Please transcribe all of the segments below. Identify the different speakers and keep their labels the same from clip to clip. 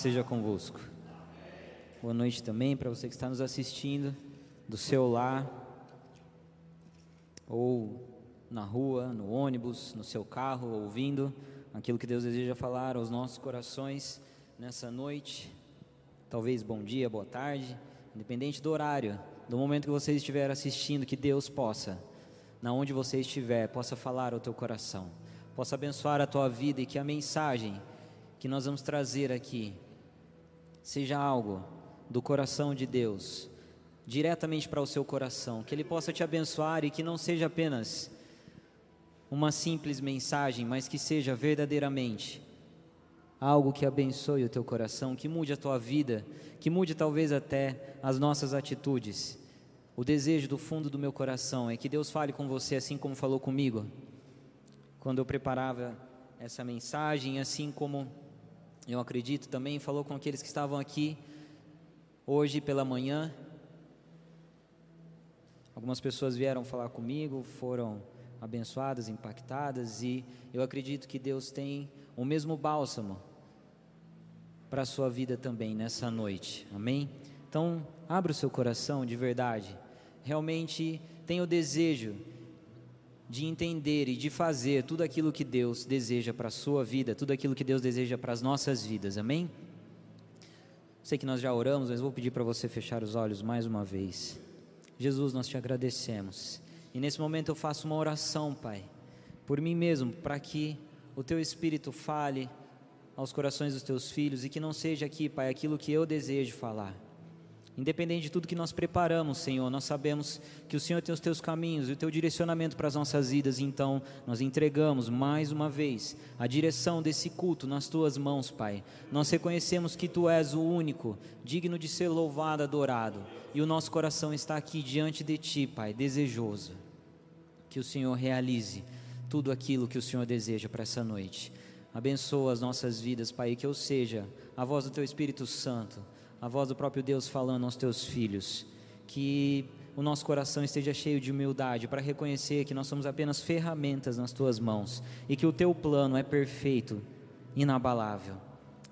Speaker 1: seja convosco. Boa noite também para você que está nos assistindo do seu lar ou na rua, no ônibus, no seu carro, ouvindo aquilo que Deus deseja falar aos nossos corações nessa noite. Talvez bom dia, boa tarde, independente do horário, do momento que você estiver assistindo, que Deus possa, na onde você estiver, possa falar ao teu coração, possa abençoar a tua vida e que a mensagem que nós vamos trazer aqui seja algo do coração de Deus, diretamente para o seu coração, que Ele possa te abençoar e que não seja apenas uma simples mensagem, mas que seja verdadeiramente algo que abençoe o teu coração, que mude a tua vida, que mude talvez até as nossas atitudes. O desejo do fundo do meu coração é que Deus fale com você assim como falou comigo, quando eu preparava essa mensagem, assim como eu acredito também falou com aqueles que estavam aqui hoje pela manhã. Algumas pessoas vieram falar comigo, foram abençoadas, impactadas, e eu acredito que Deus tem o mesmo bálsamo para a sua vida também nessa noite, amém? Então, abra o seu coração de verdade, realmente tenha o desejo de entender e de fazer tudo aquilo que Deus deseja para a sua vida, tudo aquilo que Deus deseja para as nossas vidas, amém? Sei que nós já oramos, mas vou pedir para você fechar os olhos mais uma vez. Jesus, nós te agradecemos. E nesse momento eu faço uma oração, Pai, por mim mesmo, para que o teu Espírito fale aos corações dos teus filhos e que não seja aqui, Pai, aquilo que eu desejo falar. Independente de tudo que nós preparamos, Senhor, nós sabemos que o Senhor tem os teus caminhos e o teu direcionamento para as nossas vidas, então nós entregamos mais uma vez a direção desse culto nas tuas mãos, Pai. Nós reconhecemos que tu és o único, digno de ser louvado, adorado, e o nosso coração está aqui diante de ti, Pai, desejoso que o Senhor realize tudo aquilo que o Senhor deseja para essa noite. Abençoa as nossas vidas, Pai, que eu seja a voz do teu Espírito Santo, a voz do próprio Deus falando aos teus filhos. Que o nosso coração esteja cheio de humildade para reconhecer que nós somos apenas ferramentas nas tuas mãos e que o teu plano é perfeito, inabalável.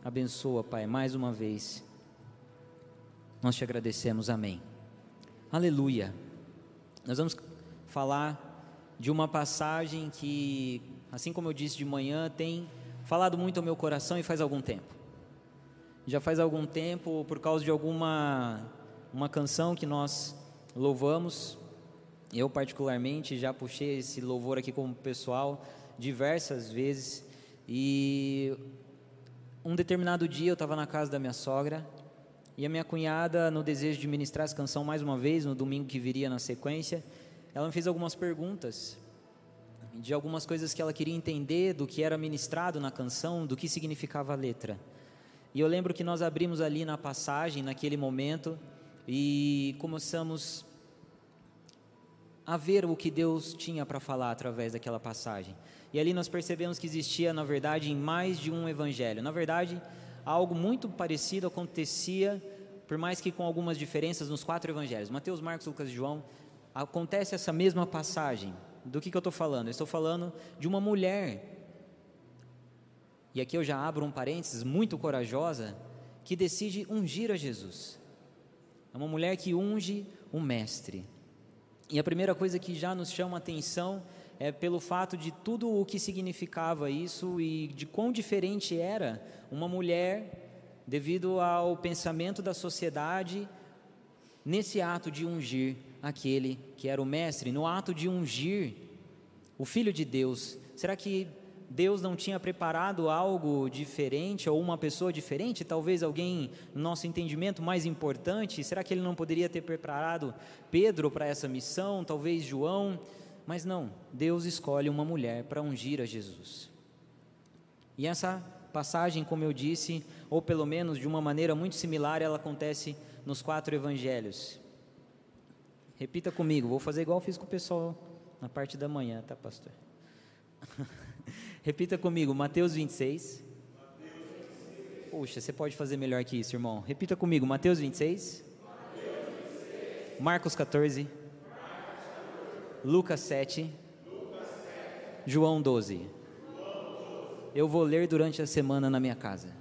Speaker 1: Abençoa, Pai, mais uma vez. Nós te agradecemos, amém. Aleluia. Nós vamos falar de uma passagem que, assim como eu disse de manhã, tem falado muito ao meu coração e faz algum tempo. Já faz algum tempo, por causa de alguma uma canção que nós louvamos, eu particularmente já puxei esse louvor aqui como pessoal diversas vezes e um determinado dia eu estava na casa da minha sogra e a minha cunhada, no desejo de ministrar essa canção mais uma vez, no domingo que viria na sequência, ela me fez algumas perguntas de algumas coisas que ela queria entender do que era ministrado na canção, do que significava a letra. E eu lembro que nós abrimos ali na passagem, naquele momento, e começamos a ver o que Deus tinha para falar através daquela passagem. E ali nós percebemos que existia, na verdade, em mais de um evangelho. Na verdade, algo muito parecido acontecia, por mais que com algumas diferenças, nos quatro evangelhos: Mateus, Marcos, Lucas e João acontece essa mesma passagem. Do que, que eu estou falando? Eu estou falando de uma mulher, e aqui eu já abro um parênteses, muito corajosa, que decide ungir a Jesus. É uma mulher que unge o Mestre. E a primeira coisa que já nos chama a atenção é pelo fato de tudo o que significava isso e de quão diferente era uma mulher, devido ao pensamento da sociedade, nesse ato de ungir aquele que era o mestre, no ato de ungir o Filho de Deus. Será que Deus não tinha preparado algo diferente ou uma pessoa diferente? Talvez alguém, no nosso entendimento, mais importante? Será que ele não poderia ter preparado Pedro para essa missão? Talvez João? Mas não, Deus escolhe uma mulher para ungir a Jesus. E essa passagem, como eu disse, ou pelo menos de uma maneira muito similar, ela acontece nos quatro evangelhos. Repita comigo, vou fazer igual eu fiz com o pessoal na parte da manhã, tá, pastor? Repita comigo, Mateus 26. Puxa, você pode fazer melhor que isso, irmão. Repita comigo, Mateus 26. Mateus 26. Marcos 14. Marcos 14. Lucas 7. Lucas 7. João 12. João 12. Eu vou ler durante a semana na minha casa.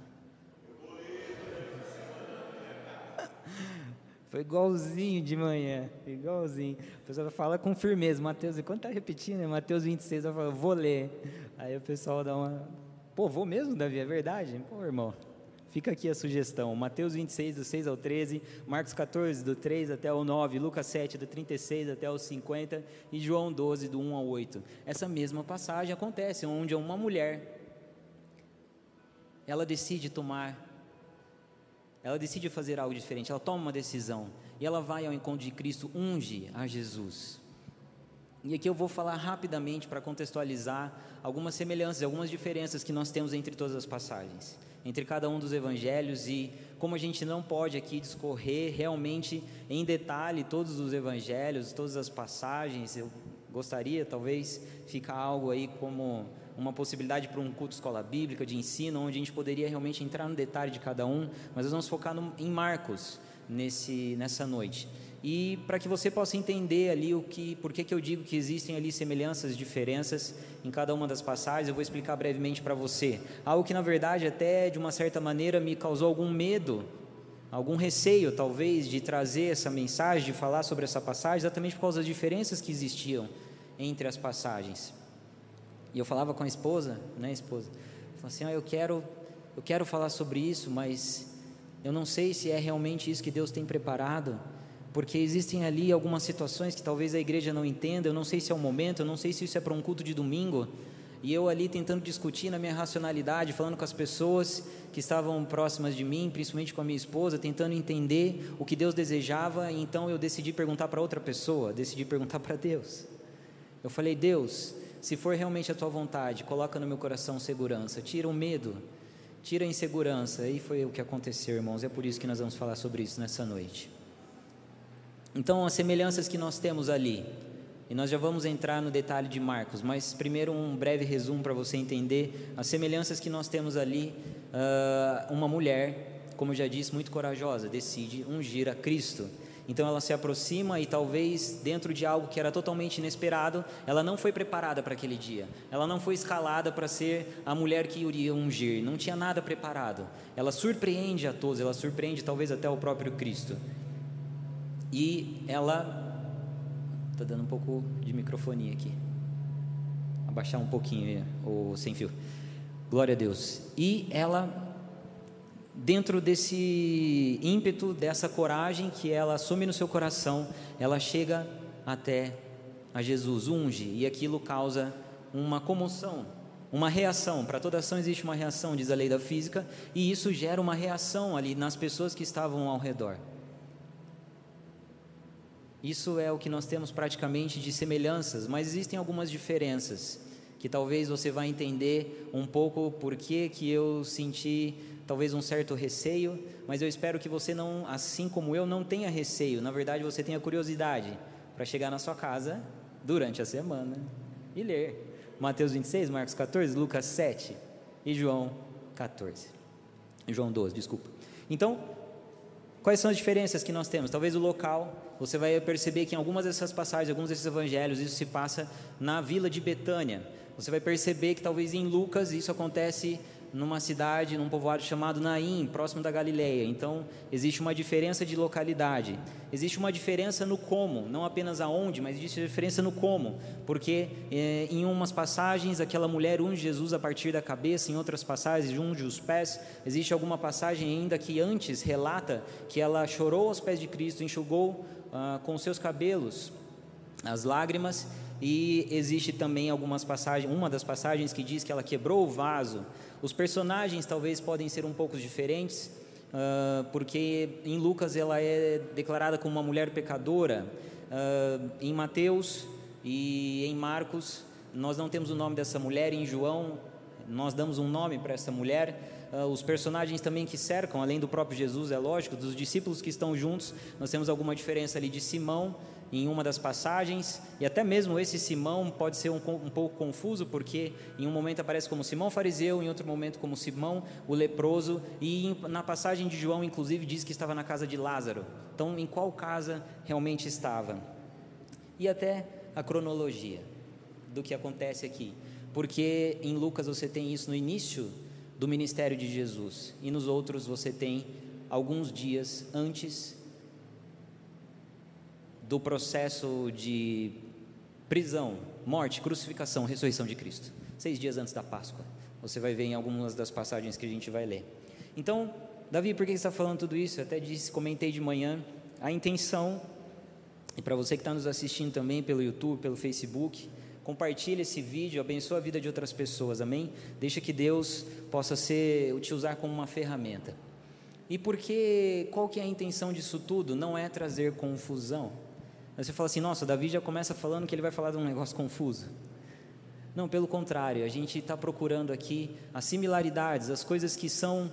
Speaker 1: Foi igualzinho de manhã, igualzinho. A pessoa fala com firmeza, Mateus, enquanto está repetindo, né? Mateus 26, eu falo, vou ler. Aí o pessoal dá uma, pô, vou mesmo, Davi, é verdade? Pô, irmão, fica aqui a sugestão. Mateus 26, do 6 ao 13, Marcos 14, do 3 até o 9, Lucas 7, do 36 até o 50 e João 12, do 1 ao 8. Essa mesma passagem acontece onde uma mulher, ela decide tomar ela decide fazer algo diferente, ela toma uma decisão e ela vai ao encontro de Cristo, unge a Jesus. E aqui eu vou falar rapidamente para contextualizar algumas semelhanças, algumas diferenças que nós temos entre todas as passagens, entre cada um dos evangelhos e como a gente não pode aqui discorrer realmente em detalhe todos os evangelhos, todas as passagens. Eu gostaria talvez ficar algo aí como uma possibilidade para um culto escola bíblica de ensino, onde a gente poderia realmente entrar no detalhe de cada um, mas nós vamos focar no, em Marcos nesse, nessa noite. E para que você possa entender ali o que, por que, que eu digo que existem ali semelhanças, diferenças em cada uma das passagens, eu vou explicar brevemente para você. Algo que na verdade até de uma certa maneira me causou algum medo, algum receio talvez de trazer essa mensagem, de falar sobre essa passagem, exatamente por causa das diferenças que existiam entre as passagens. E eu falava com a esposa, né, esposa? Falei assim: ah, eu quero, eu quero falar sobre isso, mas eu não sei se é realmente isso que Deus tem preparado, porque existem ali algumas situações que talvez a igreja não entenda. Eu não sei se é o momento, eu não sei se isso é para um culto de domingo. E eu ali tentando discutir na minha racionalidade, falando com as pessoas que estavam próximas de mim, principalmente com a minha esposa, tentando entender o que Deus desejava. E então eu decidi perguntar para outra pessoa, decidi perguntar para Deus. Eu falei: Deus, se for realmente a tua vontade, coloca no meu coração segurança, tira o medo, tira a insegurança. E foi o que aconteceu, irmãos. É por isso que nós vamos falar sobre isso nessa noite. Então, as semelhanças que nós temos ali, e nós já vamos entrar no detalhe de Marcos, mas primeiro um breve resumo para você entender as semelhanças que nós temos ali. Uh, uma mulher, como eu já disse, muito corajosa, decide ungir a Cristo. Então ela se aproxima e talvez dentro de algo que era totalmente inesperado, ela não foi preparada para aquele dia. Ela não foi escalada para ser a mulher que iria ungir, não tinha nada preparado. Ela surpreende a todos, ela surpreende talvez até o próprio Cristo. E ela Está dando um pouco de microfonia aqui. Abaixar um pouquinho o sem fio. Glória a Deus. E ela dentro desse ímpeto, dessa coragem que ela assume no seu coração, ela chega até a Jesus, unge, e aquilo causa uma comoção, uma reação. Para toda ação existe uma reação, diz a lei da física, e isso gera uma reação ali nas pessoas que estavam ao redor. Isso é o que nós temos praticamente de semelhanças, mas existem algumas diferenças que talvez você vá entender um pouco por que que eu senti talvez um certo receio, mas eu espero que você não, assim como eu, não tenha receio. Na verdade, você tenha curiosidade para chegar na sua casa durante a semana e ler Mateus 26, Marcos 14, Lucas 7 e João 14. João 12, desculpa. Então, quais são as diferenças que nós temos? Talvez o local, você vai perceber que em algumas dessas passagens, alguns desses evangelhos, isso se passa na vila de Betânia. Você vai perceber que talvez em Lucas isso acontece numa cidade, num povoado chamado Naim, próximo da Galileia. Então, existe uma diferença de localidade. Existe uma diferença no como, não apenas aonde, mas existe diferença no como. Porque eh, em umas passagens aquela mulher unge Jesus a partir da cabeça, em outras passagens unge os pés. Existe alguma passagem ainda que antes relata que ela chorou aos pés de Cristo, enxugou ah, com seus cabelos as lágrimas. E existe também algumas passagens, uma das passagens que diz que ela quebrou o vaso os personagens talvez podem ser um pouco diferentes, uh, porque em Lucas ela é declarada como uma mulher pecadora. Uh, em Mateus e em Marcos nós não temos o nome dessa mulher. Em João nós damos um nome para essa mulher. Uh, os personagens também que cercam, além do próprio Jesus, é lógico, dos discípulos que estão juntos, nós temos alguma diferença ali de Simão, em uma das passagens, e até mesmo esse Simão pode ser um, um, pouco confuso, porque em um momento aparece como Simão fariseu, em outro momento como Simão o leproso, e na passagem de João, inclusive, diz que estava na casa de Lázaro. Então, em qual casa realmente estava? E até a cronologia do que acontece aqui, porque em Lucas você tem isso no início do ministério de Jesus, e nos outros você tem alguns dias antes do processo de prisão, morte, crucificação, ressurreição de Cristo. Seis dias antes da Páscoa. Você vai ver em algumas das passagens que a gente vai ler. Então, Davi, por que está falando tudo isso? Eu até disse, comentei de manhã, a intenção, e para você que está nos assistindo também pelo YouTube, pelo Facebook, compartilhe esse vídeo, abençoe a vida de outras pessoas, amém? Deixa que Deus possa ser, te usar como uma ferramenta. E porque, qual que é a intenção disso tudo? Não é trazer confusão. Aí você fala assim, nossa, Davi já começa falando que ele vai falar de um negócio confuso. Não, pelo contrário, a gente está procurando aqui as similaridades, as coisas que são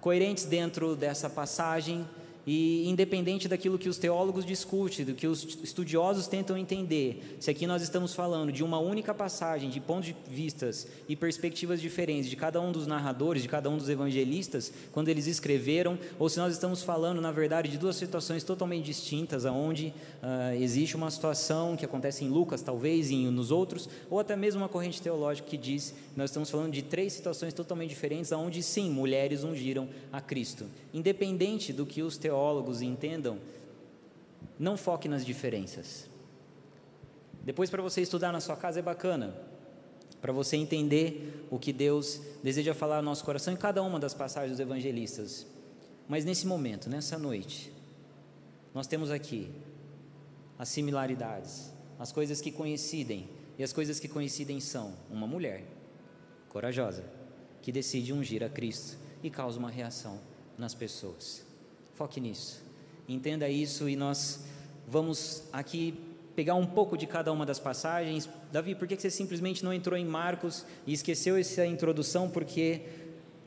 Speaker 1: coerentes dentro dessa passagem e independente daquilo que os teólogos discutem, do que os estudiosos tentam entender, se aqui nós estamos falando de uma única passagem, de pontos de vistas e perspectivas diferentes de cada um dos narradores, de cada um dos evangelistas, quando eles escreveram, ou se nós estamos falando, na verdade, de duas situações totalmente distintas, aonde uh, existe uma situação que acontece em Lucas, talvez, e nos outros, ou até mesmo uma corrente teológica que diz nós estamos falando de três situações totalmente diferentes, aonde sim, mulheres ungiram a Cristo, independente do que os teólogos teólogos entendam, não foque nas diferenças. Depois, para você estudar na sua casa é bacana, para você entender o que Deus deseja falar no nosso coração em cada uma das passagens dos evangelistas. Mas nesse momento, nessa noite, nós temos aqui as similaridades, as coisas que coincidem, e as coisas que coincidem são uma mulher corajosa que decide ungir a Cristo e causa uma reação nas pessoas. Foque nisso. Entenda isso e nós vamos aqui pegar um pouco de cada uma das passagens. Davi, por que você simplesmente não entrou em Marcos e esqueceu essa introdução? Porque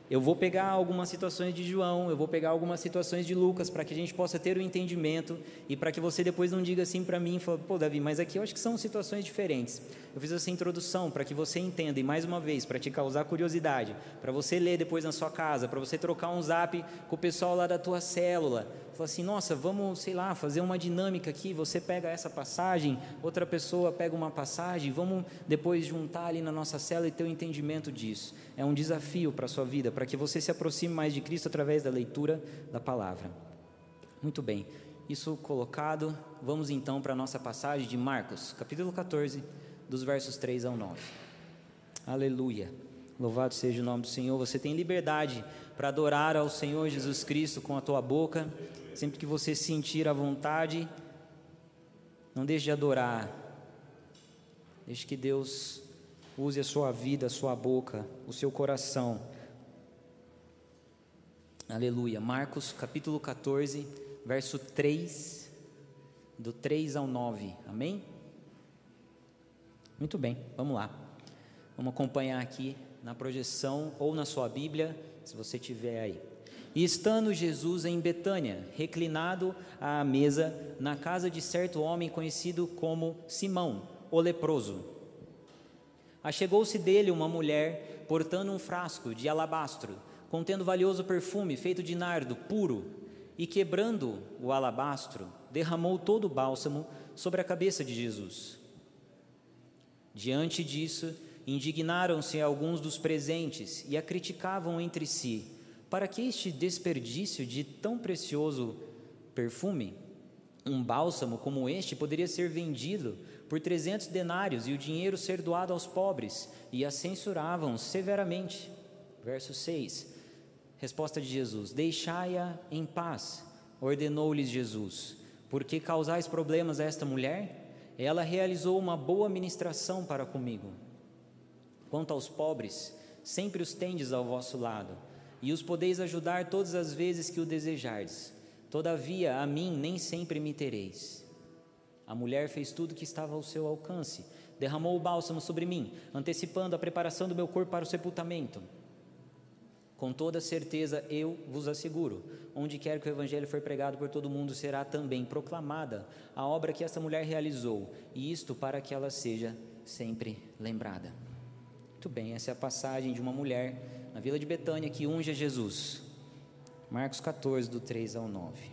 Speaker 1: eu vou pegar algumas situações de João, eu vou pegar algumas situações de Lucas, para que a gente possa ter o um entendimento e para que você depois não diga assim para mim, fala, pô, Davi, mas aqui eu acho que são situações diferentes. Eu fiz essa introdução para que você entenda, e mais uma vez, para te causar curiosidade, para você ler depois na sua casa, para você trocar um zap com o pessoal lá da tua célula, Fala assim, nossa, vamos, sei lá, fazer uma dinâmica aqui. Você pega essa passagem, outra pessoa pega uma passagem, vamos depois juntar ali na nossa cela e ter o um entendimento disso. É um desafio para a sua vida, para que você se aproxime mais de Cristo através da leitura da palavra. Muito bem, isso colocado, vamos então para a nossa passagem de Marcos, capítulo 14, dos versos 3 ao 9. Aleluia. Louvado seja o nome do Senhor. Você tem liberdade para adorar ao Senhor Jesus Cristo com a tua boca Sempre que você sentir a vontade, não deixe de adorar. Deixe que Deus use a sua vida, a sua boca, o seu coração. Aleluia. Marcos capítulo 14, verso 3, do 3 ao 9. Amém? Muito bem, vamos lá. Vamos acompanhar aqui na projeção ou na sua Bíblia, se você tiver aí. E estando Jesus em Betânia, reclinado à mesa, na casa de certo homem conhecido como Simão, o leproso. Achegou-se dele uma mulher, portando um frasco de alabastro, contendo valioso perfume feito de nardo puro, e quebrando o alabastro, derramou todo o bálsamo sobre a cabeça de Jesus. Diante disso, indignaram-se alguns dos presentes e a criticavam entre si para que este desperdício de tão precioso perfume? Um bálsamo como este poderia ser vendido por trezentos denários e o dinheiro ser doado aos pobres, e a censuravam severamente. Verso 6. Resposta de Jesus: Deixai-a em paz, ordenou-lhes Jesus, porque causais problemas a esta mulher? Ela realizou uma boa ministração para comigo. Quanto aos pobres, sempre os tendes ao vosso lado e os podeis ajudar todas as vezes que o desejardes. Todavia, a mim nem sempre me tereis. A mulher fez tudo que estava ao seu alcance, derramou o bálsamo sobre mim, antecipando a preparação do meu corpo para o sepultamento. Com toda certeza eu vos asseguro: onde quer que o Evangelho for pregado por todo mundo, será também proclamada a obra que essa mulher realizou, e isto para que ela seja sempre lembrada. Muito bem, essa é a passagem de uma mulher na vila de Betânia, que unge a Jesus. Marcos 14, do 3 ao 9.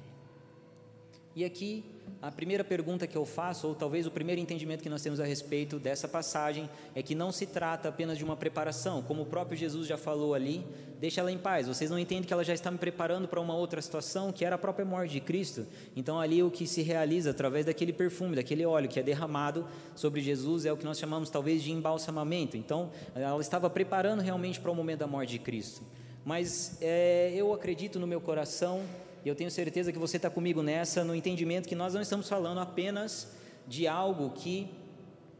Speaker 1: E aqui a primeira pergunta que eu faço, ou talvez o primeiro entendimento que nós temos a respeito dessa passagem, é que não se trata apenas de uma preparação, como o próprio Jesus já falou ali, deixa ela em paz. Vocês não entendem que ela já está me preparando para uma outra situação, que era a própria morte de Cristo. Então, ali o que se realiza através daquele perfume, daquele óleo que é derramado sobre Jesus, é o que nós chamamos talvez de embalsamamento. Então, ela estava preparando realmente para o momento da morte de Cristo. Mas é, eu acredito no meu coração e eu tenho certeza que você está comigo nessa, no entendimento que nós não estamos falando apenas de algo que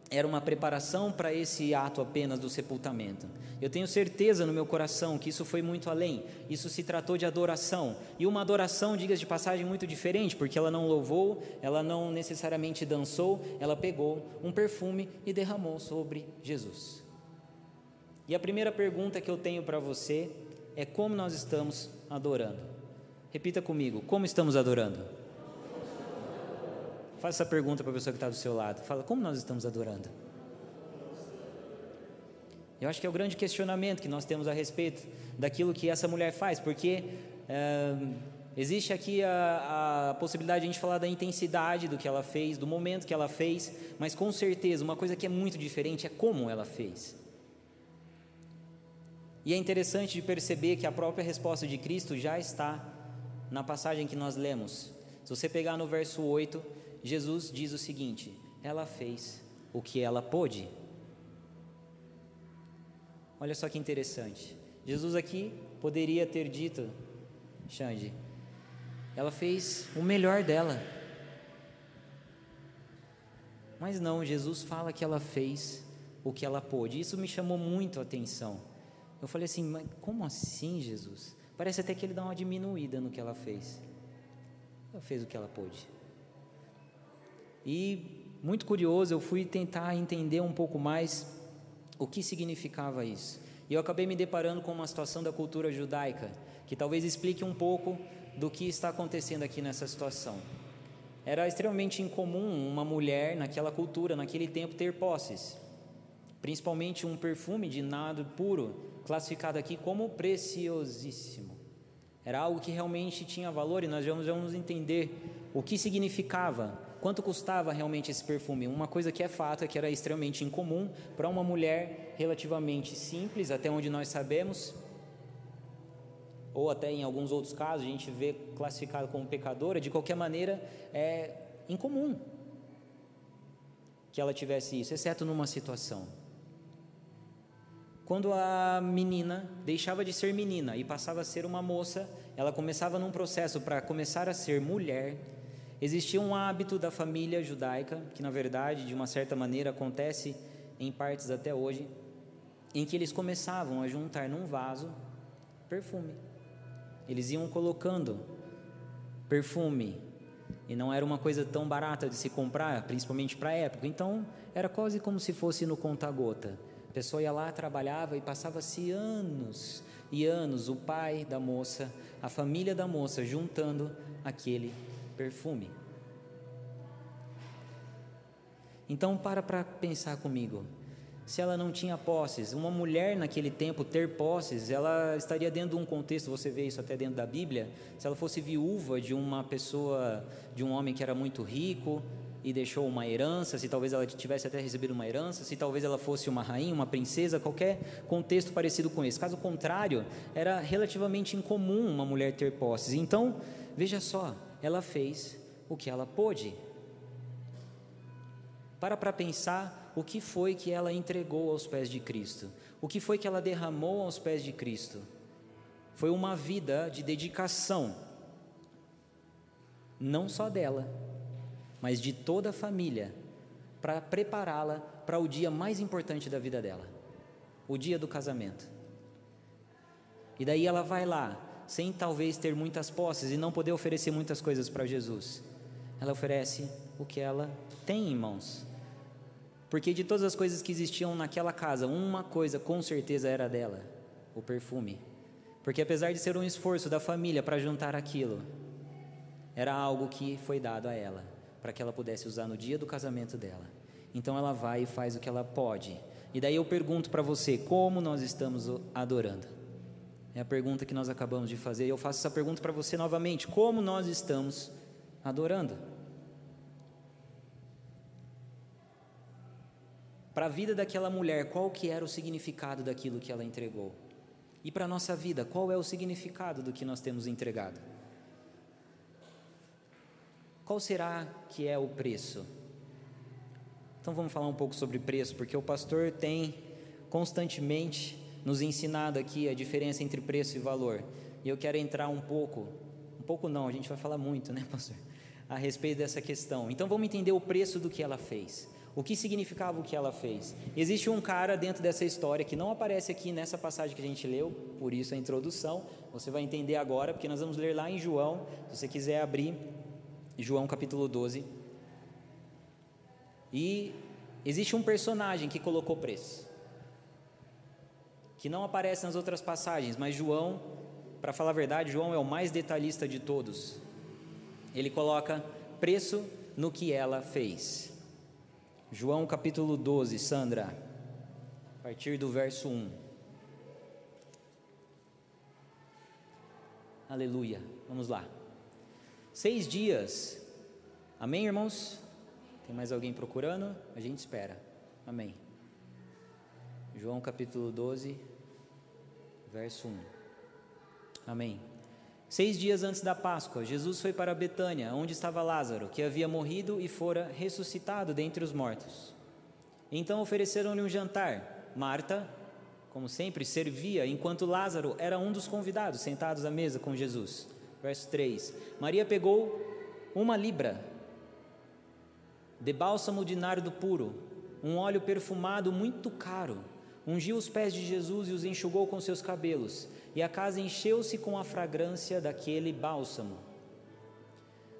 Speaker 1: era uma preparação para esse ato apenas do sepultamento. Eu tenho certeza no meu coração que isso foi muito além. Isso se tratou de adoração. E uma adoração, diga de passagem, muito diferente, porque ela não louvou, ela não necessariamente dançou, ela pegou um perfume e derramou sobre Jesus. E a primeira pergunta que eu tenho para você é como nós estamos adorando. Repita comigo: como estamos adorando? Faça essa pergunta para a pessoa que está do seu lado. Fala: como nós estamos adorando? Eu acho que é o grande questionamento que nós temos a respeito daquilo que essa mulher faz, porque é, existe aqui a, a, possibilidade de a gente falar da intensidade do que ela fez, do momento que ela fez, mas com certeza uma coisa que é muito diferente é como ela fez. E é interessante de perceber que a própria resposta de Cristo já está na passagem que nós lemos. Se você pegar no verso 8, Jesus diz o seguinte: Ela fez o que ela pôde. Olha só que interessante. Jesus aqui poderia ter dito, Xande, ela fez o melhor dela. Mas não, Jesus fala que ela fez o que ela pôde. Isso me chamou muito a atenção. Eu falei assim, mas como assim, Jesus? Parece até que ele dá uma diminuída no que ela fez. Ela fez o que ela pôde. E, muito curioso, eu fui tentar entender um pouco mais o que significava isso. E eu acabei me deparando com uma situação da cultura judaica, que talvez explique um pouco do que está acontecendo aqui nessa situação. Era extremamente incomum uma mulher naquela cultura, naquele tempo, ter posses, principalmente um perfume de nado puro, classificado aqui como preciosíssimo. Era algo que realmente tinha valor e nós vamos, vamos entender o que significava, quanto custava realmente esse perfume. Uma coisa que é fato é que era extremamente incomum para uma mulher relativamente simples, até onde nós sabemos, ou até em alguns outros casos a gente vê classificado como pecadora, de qualquer maneira é incomum que ela tivesse isso, exceto numa situação. Quando a menina deixava de ser menina e passava a ser uma moça, ela começava num processo para começar a ser mulher. Existia um hábito da família judaica, que na verdade, de uma certa maneira, acontece em partes até hoje, em que eles começavam a juntar num vaso perfume. Eles iam colocando perfume, e não era uma coisa tão barata de se comprar, principalmente para a época. Então, era quase como se fosse no conta-gota. A pessoa ia lá, trabalhava e passava-se anos e anos o pai da moça, a família da moça juntando aquele perfume. Então para para pensar comigo. Se ela não tinha posses, uma mulher naquele tempo ter posses, ela estaria dentro de um contexto, você vê isso até dentro da Bíblia, se ela fosse viúva de uma pessoa, de um homem que era muito rico, e deixou uma herança, se talvez ela tivesse até recebido uma herança, se talvez ela fosse uma rainha, uma princesa, qualquer contexto parecido com esse. Caso contrário, era relativamente incomum uma mulher ter posses. Então, veja só, ela fez o que ela pôde. Para para pensar o que foi que ela entregou aos pés de Cristo. O que foi que ela derramou aos pés de Cristo? Foi uma vida de dedicação, não só dela, mas de toda a família, para prepará-la para o dia mais importante da vida dela, o dia do casamento. E daí ela vai lá, sem talvez ter muitas posses e não poder oferecer muitas coisas para Jesus. Ela oferece o que ela tem em mãos. Porque de todas as coisas que existiam naquela casa, uma coisa com certeza era dela: o perfume. Porque apesar de ser um esforço da família para juntar aquilo, era algo que foi dado a ela para que ela pudesse usar no dia do casamento dela. Então ela vai e faz o que ela pode. E daí eu pergunto para você, como nós estamos adorando? É a pergunta que nós acabamos de fazer, e eu faço essa pergunta para você novamente: como nós estamos adorando? Para a vida daquela mulher, qual que era o significado daquilo que ela entregou? E para a nossa vida, qual é o significado do que nós temos entregado? Qual será que é o preço? Então vamos falar um pouco sobre preço, porque o pastor tem constantemente nos ensinado aqui a diferença entre preço e valor. E eu quero entrar um pouco, um pouco não, a gente vai falar muito, né, pastor? A respeito dessa questão. Então vamos entender o preço do que ela fez. O que significava o que ela fez? Existe um cara dentro dessa história que não aparece aqui nessa passagem que a gente leu, por isso a introdução. Você vai entender agora, porque nós vamos ler lá em João. Se você quiser abrir, João capítulo 12. E existe um personagem que colocou preço, que não aparece nas outras passagens, mas João, para falar a verdade, João é o mais detalhista de todos. Ele coloca preço no que ela fez. João capítulo 12, Sandra, a partir do verso 1. Aleluia, vamos lá. Seis dias, amém, irmãos? Tem mais alguém procurando? A gente espera, amém. João capítulo 12, verso 1. Amém. Seis dias antes da Páscoa, Jesus foi para Betânia, onde estava Lázaro, que havia morrido e fora ressuscitado dentre os mortos. Então ofereceram-lhe um jantar. Marta, como sempre, servia, enquanto Lázaro era um dos convidados sentados à mesa com Jesus. Verso 3: Maria pegou uma libra de bálsamo de nardo puro, um óleo perfumado muito caro, ungiu os pés de Jesus e os enxugou com seus cabelos e a casa encheu-se com a fragrância daquele bálsamo.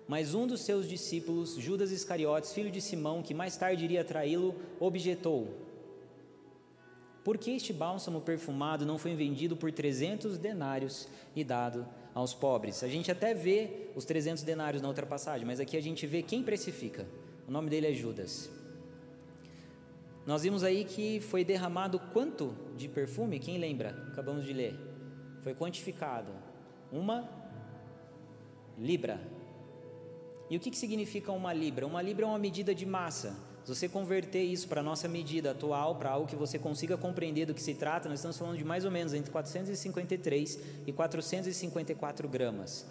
Speaker 1: Mas um dos seus discípulos, Judas Iscariotes, filho de Simão, que mais tarde iria traí-lo, objetou: Por que este bálsamo perfumado não foi vendido por 300 denários e dado aos pobres? A gente até vê os 300 denários na outra passagem, mas aqui a gente vê quem precifica. O nome dele é Judas. Nós vimos aí que foi derramado quanto de perfume? Quem lembra? Acabamos de ler foi quantificado uma libra. E o que, que significa uma libra? Uma libra é uma medida de massa. Se você converter isso para a nossa medida atual, para algo que você consiga compreender do que se trata, nós estamos falando de mais ou menos entre 453 e 454 gramas.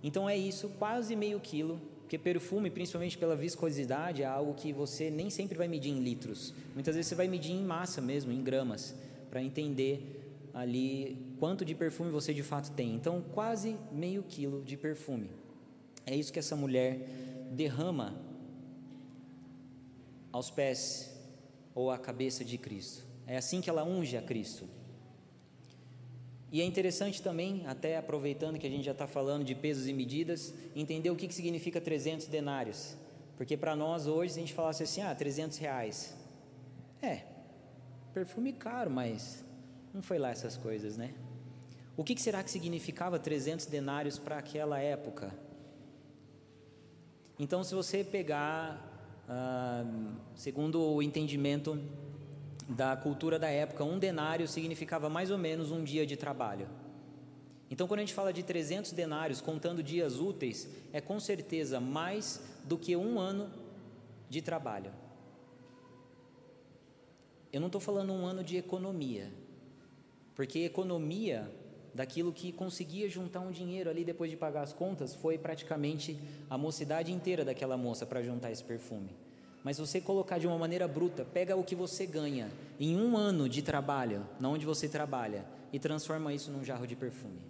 Speaker 1: Então é isso, quase meio quilo, porque perfume, principalmente pela viscosidade, é algo que você nem sempre vai medir em litros. Muitas vezes você vai medir em massa mesmo, em gramas, para entender ali quanto de perfume você de fato tem. Então, quase meio quilo de perfume. É isso que essa mulher derrama aos pés ou à cabeça de Cristo. É assim que ela unge a Cristo. E é interessante também, até aproveitando que a gente já está falando de pesos e medidas, entender o que, que significa 300 denários. Porque para nós hoje, se a gente falasse assim, ah, 300 reais. É, perfume caro, mas não foi lá essas coisas, né? O que, será que significava 300 denários para aquela época? Então, se você pegar, segundo o entendimento da cultura da época, um denário significava mais ou menos um dia de trabalho. Então, quando a gente fala de 300 denários, contando dias úteis, é com certeza mais do que um ano de trabalho. Eu não estou falando um ano de economia, porque economia daquilo que conseguia juntar um dinheiro ali depois de pagar as contas foi praticamente a mocidade inteira daquela moça para juntar esse perfume. Mas você colocar de uma maneira bruta, pega o que você ganha em um ano de trabalho, na onde você trabalha, e transforma isso num jarro de perfume.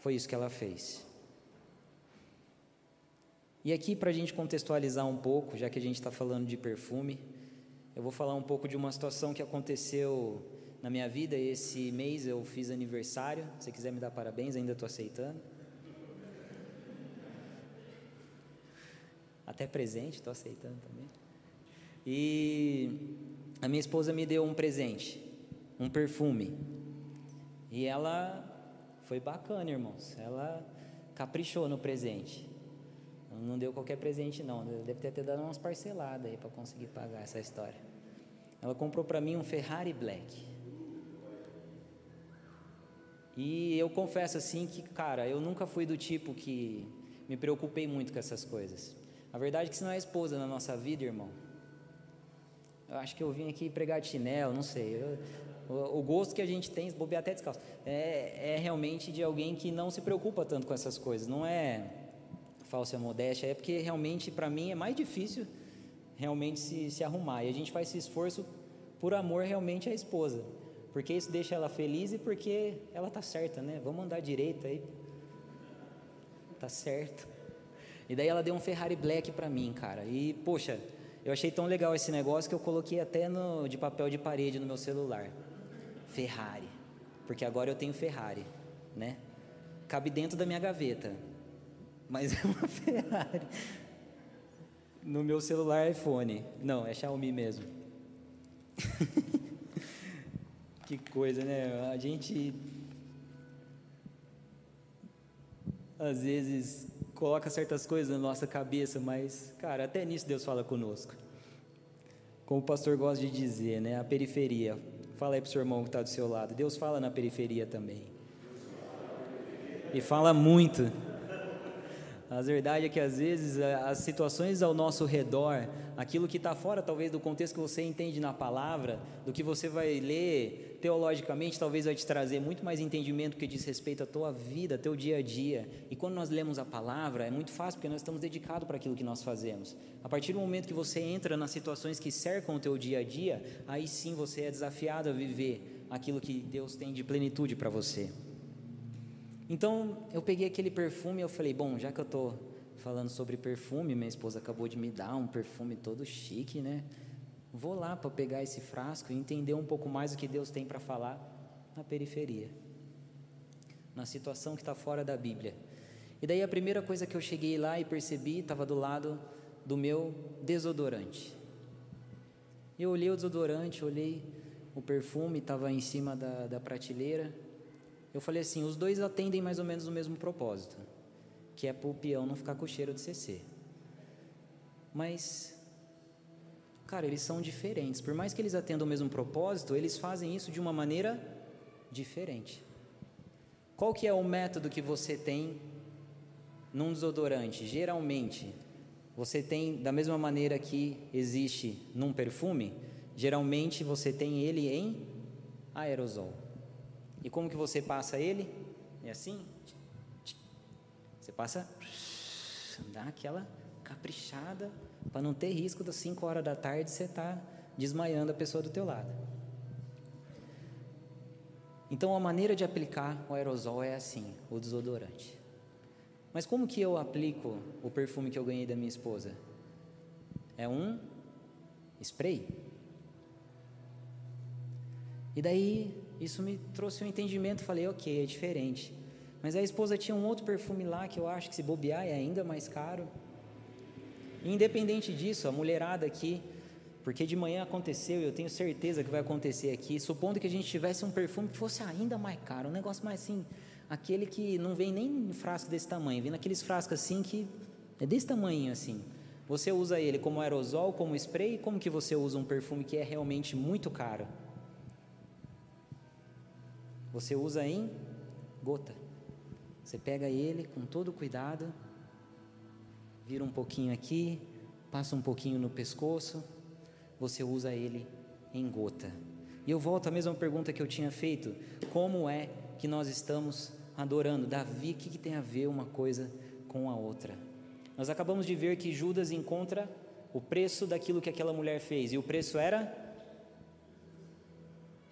Speaker 1: Foi isso que ela fez. E aqui, para a gente contextualizar um pouco, já que a gente está falando de perfume, eu vou falar um pouco de uma situação que aconteceu na minha vida. Esse mês eu fiz aniversário. Se quiser me dar parabéns, ainda estou aceitando. Até presente, estou aceitando também. E a minha esposa me deu um presente, um perfume. E ela foi bacana, irmãos. Ela caprichou no presente. Não deu qualquer presente, não. Deve ter dado umas parceladas aí para conseguir pagar essa história. Ela comprou para mim um Ferrari Black. E eu confesso assim que, cara, eu nunca fui do tipo que me preocupei muito com essas coisas. A verdade é que se não é esposa na nossa vida, irmão, eu acho que eu vim aqui pregar de chinelo, não sei. Eu, o, o, gosto que a gente tem, bobear até descalço, é, é realmente de alguém que não se preocupa tanto com essas coisas. Não é falsa modéstia, é porque realmente para mim é mais difícil realmente se, se arrumar. E a gente faz esse esforço por amor realmente à esposa. Porque isso deixa ela feliz e porque ela tá certa, né? Vamos andar direito aí. Tá certo. E daí ela deu um Ferrari Black para mim, cara. E, poxa, eu achei tão legal esse negócio que eu coloquei até no, de papel de parede no meu celular. Ferrari. Porque agora eu tenho Ferrari, né? Cabe dentro da minha gaveta. Mas é uma Ferrari. No meu celular iPhone. Não, é Xiaomi mesmo. que coisa, né? A gente às vezes coloca certas coisas na nossa cabeça, mas, cara, até nisso Deus fala conosco. Como o pastor gosta de dizer, né? A periferia. Fala aí para o seu irmão que está do seu lado. Deus fala na periferia também. E fala muito. A verdade é que às vezes as situações ao nosso redor, aquilo que está fora talvez do contexto que você entende na palavra, do que você vai ler teologicamente, talvez vai te trazer muito mais entendimento que diz respeito à tua vida, teu dia a dia. E quando nós lemos a palavra, é muito fácil porque nós estamos dedicados para aquilo que nós fazemos. A partir do momento que você entra nas situações que cercam o teu dia a dia, aí sim você é desafiado a viver aquilo que Deus tem de plenitude para você. Então eu peguei aquele perfume e eu falei, bom, já que eu estou falando sobre perfume, minha esposa acabou de me dar um perfume todo chique, né? Vou lá para pegar esse frasco e entender um pouco mais o que Deus tem para falar na periferia, na situação que está fora da Bíblia. E daí a primeira coisa que eu cheguei lá e percebi estava do lado do meu desodorante. Eu olhei o desodorante, olhei o perfume, estava em cima da, da prateleira eu falei assim: os dois atendem mais ou menos o mesmo propósito, que é para o peão não ficar com cheiro de CC. Mas, cara, eles são diferentes. Por mais que eles atendam o mesmo propósito, eles fazem isso de uma maneira diferente. Qual que é o método que você tem num desodorante? Geralmente, você tem da mesma maneira que existe num perfume, geralmente você tem ele em aerosol. E como que você passa ele? É assim? Você passa, dá aquela caprichada para não ter risco das 5 horas da tarde você tá desmaiando a pessoa do teu lado. Então a maneira de aplicar o aerosol é assim, o desodorante. Mas como que eu aplico o perfume que eu ganhei da minha esposa? É um spray. E daí isso me trouxe um entendimento, falei, ok, é diferente. Mas a esposa tinha um outro perfume lá que eu acho que se bobear é ainda mais caro. E independente disso, a mulherada aqui, porque de manhã aconteceu e eu tenho certeza que vai acontecer aqui, supondo que a gente tivesse um perfume que fosse ainda mais caro, um negócio mais assim, aquele que não vem nem em frasco desse tamanho, vem naqueles frascos assim que é desse tamanho assim. Você usa ele como aerosol, como spray, como que você usa um perfume que é realmente muito caro? Você usa em gota. Você pega ele com todo cuidado, vira um pouquinho aqui, passa um pouquinho no pescoço, você usa ele em gota. E eu volto à mesma pergunta que eu tinha feito: como é que nós estamos adorando? Davi, o que, que tem a ver uma coisa com a outra? Nós acabamos de ver que Judas encontra o preço daquilo que aquela mulher fez, e o preço era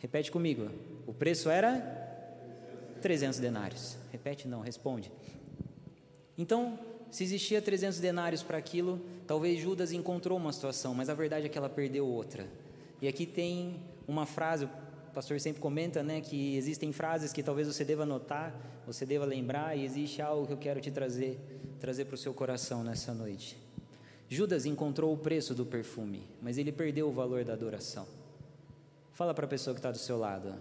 Speaker 1: Repete comigo. O preço era 300 denários. Repete não, responde. Então, se existia 300 denários para aquilo, talvez Judas encontrou uma situação, mas a verdade é que ela perdeu outra. E aqui tem uma frase, o pastor sempre comenta, né, que existem frases que talvez você deva anotar, você deva lembrar, e existe algo que eu quero te trazer, trazer para o seu coração nessa noite. Judas encontrou o preço do perfume, mas ele perdeu o valor da adoração. Fala para a pessoa que está do seu lado.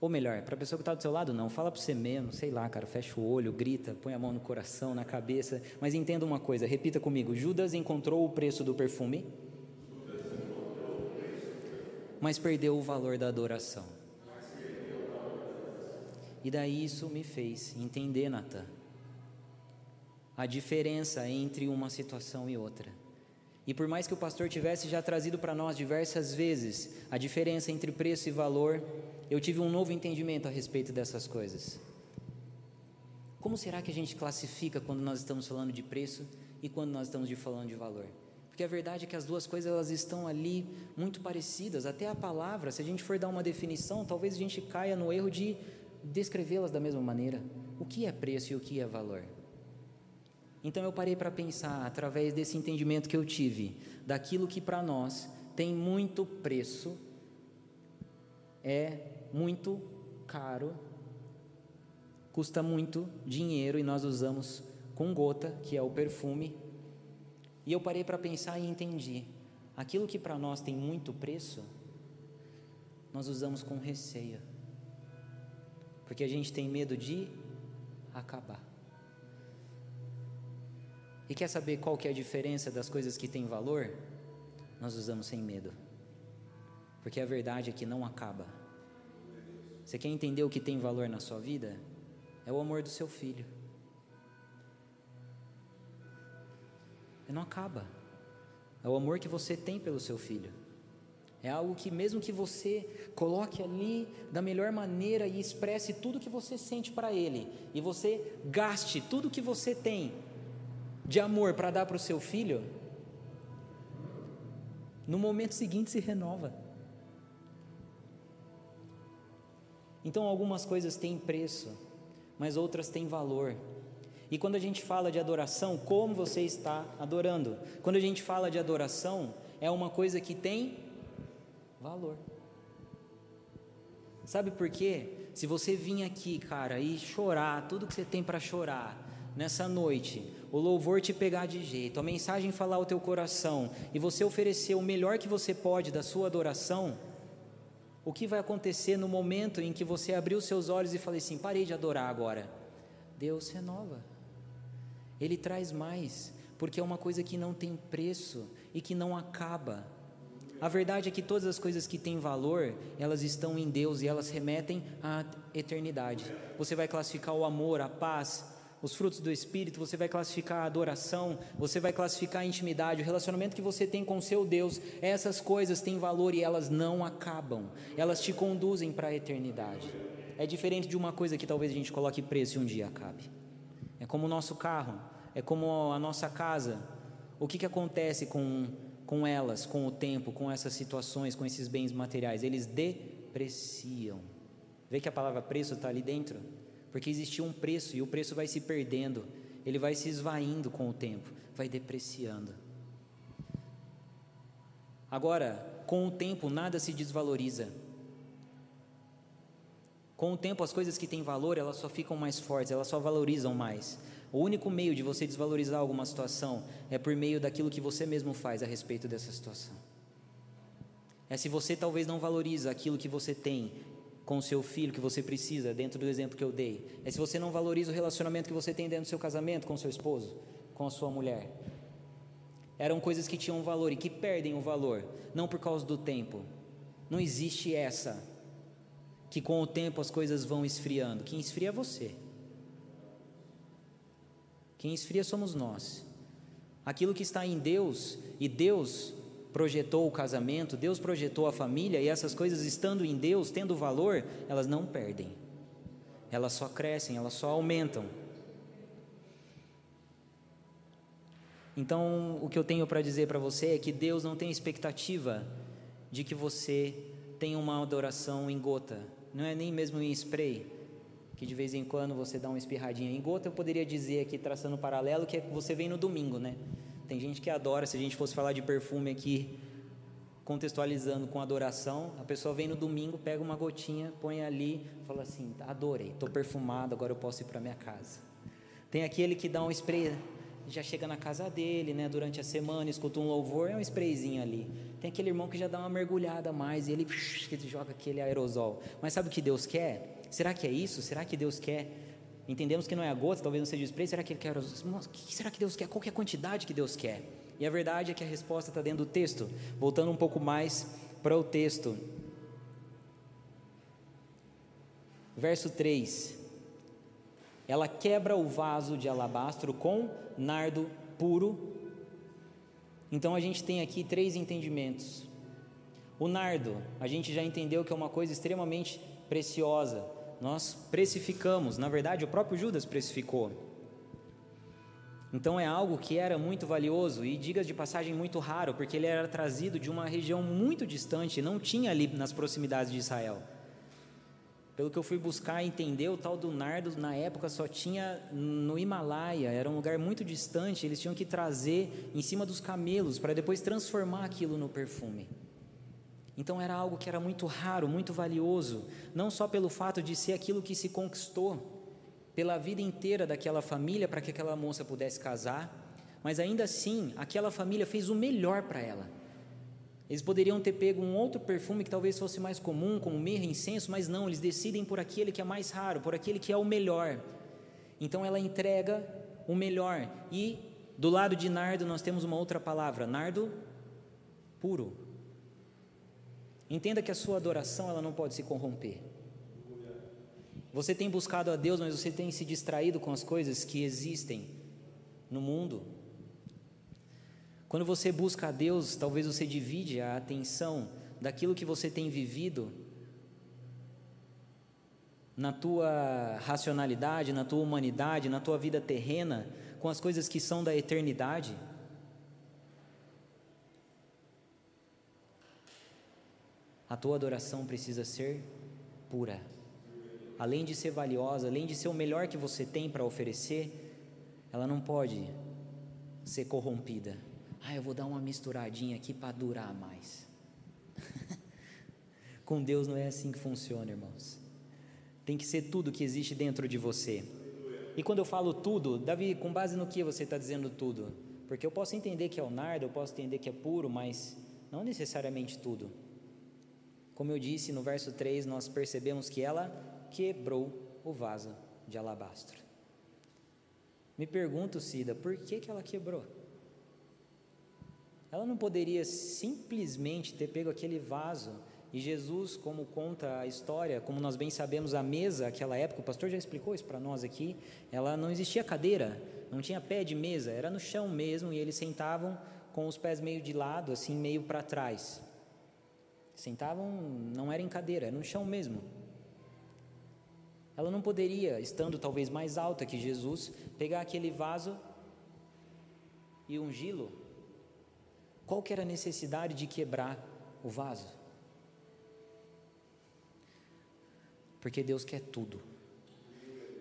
Speaker 1: Ou melhor, para a pessoa que está do seu lado, não. Fala para você mesmo, sei lá, cara. Fecha o olho, grita, põe a mão no coração, na cabeça. Mas entenda uma coisa, repita comigo. Judas encontrou o preço do perfume, mas perdeu o valor da adoração. E daí isso me fez entender, Natan, a diferença entre uma situação e outra. E por mais que o pastor tivesse já trazido para nós diversas vezes a diferença entre preço e valor, eu tive um novo entendimento a respeito dessas coisas. Como será que a gente classifica quando nós estamos falando de preço e quando nós estamos falando de valor? Porque a verdade é que as duas coisas elas estão ali muito parecidas, até a palavra, se a gente for dar uma definição, talvez a gente caia no erro de descrevê-las da mesma maneira. O que é preço e o que é valor? Então eu parei para pensar, através desse entendimento que eu tive, daquilo que para nós tem muito preço, é muito caro, custa muito dinheiro e nós usamos com gota, que é o perfume. E eu parei para pensar e entendi: aquilo que para nós tem muito preço, nós usamos com receio, porque a gente tem medo de acabar. E quer saber qual que é a diferença das coisas que têm valor? Nós usamos sem medo. Porque a verdade é que não acaba. Você quer entender o que tem valor na sua vida? É o amor do seu filho. E não acaba. É o amor que você tem pelo seu filho. É algo que, mesmo que você coloque ali da melhor maneira e expresse tudo que você sente para ele, e você gaste tudo que você tem de amor para dar para o seu filho, no momento seguinte se renova. Então, algumas coisas têm preço, mas outras têm valor. E quando a gente fala de adoração, como você está adorando? Quando a gente fala de adoração, é uma coisa que tem valor. Sabe por quê? Se você vir aqui, cara, e chorar tudo que você tem para chorar nessa noite, o louvor te pegar de jeito, a mensagem falar o teu coração e você oferecer o melhor que você pode da sua adoração, o que vai acontecer no momento em que você abrir os seus olhos e falar assim: parei de adorar agora? Deus renova, Ele traz mais, porque é uma coisa que não tem preço e que não acaba. A verdade é que todas as coisas que têm valor, elas estão em Deus e elas remetem à eternidade. Você vai classificar o amor, a paz, os frutos do Espírito, você vai classificar a adoração, você vai classificar a intimidade, o relacionamento que você tem com seu Deus. Essas coisas têm valor e elas não acabam, elas te conduzem para a eternidade. É diferente de uma coisa que talvez a gente coloque preço e um dia acabe. É como o nosso carro, é como a nossa casa. O que, que acontece com, com elas, com o tempo, com essas situações, com esses bens materiais? Eles depreciam. Vê que a palavra preço está ali dentro? Porque existia um preço e o preço vai se perdendo, ele vai se esvaindo com o tempo, vai depreciando. Agora, com o tempo, nada se desvaloriza. Com o tempo, as coisas que têm valor, elas só ficam mais fortes, elas só valorizam mais. O único meio de você desvalorizar alguma situação é por meio daquilo que você mesmo faz a respeito dessa situação. É se você talvez não valoriza aquilo que você tem com o seu filho que você precisa, dentro do exemplo que eu dei. É se você não valoriza o relacionamento que você tem dentro do seu casamento com o seu esposo, com a sua mulher. Eram coisas que tinham valor e que perdem o valor, não por causa do tempo. Não existe essa que com o tempo as coisas vão esfriando. Quem esfria é você. Quem esfria somos nós. Aquilo que está em Deus e Deus projetou o casamento, Deus projetou a família e essas coisas estando em Deus, tendo valor, elas não perdem. Elas só crescem, elas só aumentam. Então, o que eu tenho para dizer para você é que Deus não tem expectativa de que você tenha uma adoração em gota, não é nem mesmo em spray, que de vez em quando você dá uma espirradinha em gota. Eu poderia dizer aqui, traçando um paralelo, que é que você vem no domingo, né? Tem gente que adora, se a gente fosse falar de perfume aqui, contextualizando com adoração, a pessoa vem no domingo, pega uma gotinha, põe ali, fala assim: adorei, estou perfumado, agora eu posso ir para minha casa. Tem aquele que dá um spray, já chega na casa dele, né, durante a semana, escuta um louvor, é um sprayzinho ali. Tem aquele irmão que já dá uma mergulhada mais e ele, ele joga aquele aerosol. Mas sabe o que Deus quer? Será que é isso? Será que Deus quer Entendemos que não é a gota, talvez não seja o spray. Será que ele quer? O que será que Deus quer? Qual que é a quantidade que Deus quer? E a verdade é que a resposta está dentro do texto. Voltando um pouco mais para o texto. Verso 3. Ela quebra o vaso de alabastro com nardo puro Então a gente tem aqui três entendimentos. O nardo, a gente já entendeu que é uma coisa extremamente preciosa. Nós precificamos, na verdade, o próprio Judas precificou. Então é algo que era muito valioso e, diga de passagem, muito raro, porque ele era trazido de uma região muito distante, não tinha ali nas proximidades de Israel. Pelo que eu fui buscar entender, o tal do nardo na época só tinha no Himalaia, era um lugar muito distante, eles tinham que trazer em cima dos camelos para depois transformar aquilo no perfume. Então era algo que era muito raro, muito valioso, não só pelo fato de ser aquilo que se conquistou pela vida inteira daquela família para que aquela moça pudesse casar, mas ainda assim, aquela família fez o melhor para ela. Eles poderiam ter pego um outro perfume que talvez fosse mais comum, como mirra, incenso, mas não, eles decidem por aquele que é mais raro, por aquele que é o melhor. Então ela entrega o melhor. E do lado de nardo nós temos uma outra palavra, nardo puro. Entenda que a sua adoração ela não pode se corromper. Você tem buscado a Deus, mas você tem se distraído com as coisas que existem no mundo. Quando você busca a Deus, talvez você divide a atenção daquilo que você tem vivido na tua racionalidade, na tua humanidade, na tua vida terrena, com as coisas que são da eternidade. A tua adoração precisa ser pura. Além de ser valiosa, além de ser o melhor que você tem para oferecer, ela não pode ser corrompida. Ah, eu vou dar uma misturadinha aqui para durar mais. Com Deus não é assim que funciona, irmãos. Tem que ser tudo que existe dentro de você. E quando eu falo tudo, Davi, com base no que você está dizendo tudo? Porque eu posso entender que é o nardo, eu posso entender que é puro, mas não necessariamente tudo. Como eu disse no verso 3, nós percebemos que ela quebrou o vaso de alabastro. Me pergunto, Cida, por que, que ela quebrou? Ela não poderia simplesmente ter pego aquele vaso e Jesus, como conta a história, como nós bem sabemos, a mesa, aquela época, o pastor já explicou isso para nós aqui, ela não existia cadeira, não tinha pé de mesa, era no chão mesmo e eles sentavam com os pés meio de lado, assim, meio para trás. Sentavam, não era em cadeira, era no chão mesmo. Ela não poderia, estando talvez mais alta que Jesus, pegar aquele vaso e ungí-lo qual que era a necessidade de quebrar o vaso? Porque Deus quer tudo.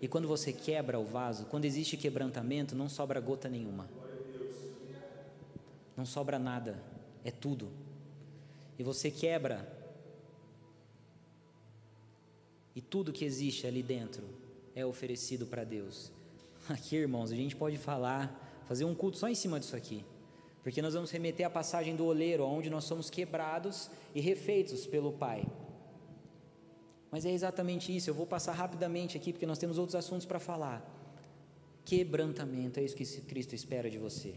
Speaker 1: E quando você quebra o vaso, quando existe quebrantamento, não sobra gota nenhuma. Não sobra nada, é tudo. E você quebra, e tudo que existe ali dentro é oferecido para Deus. Aqui, irmãos, a gente pode falar, fazer um culto só em cima disso aqui porque nós vamos remeter à passagem do oleiro, onde nós somos quebrados e refeitos pelo Pai. Mas é exatamente isso, eu vou passar rapidamente aqui, porque nós temos outros assuntos para falar. Quebrantamento, é isso que Cristo espera de você,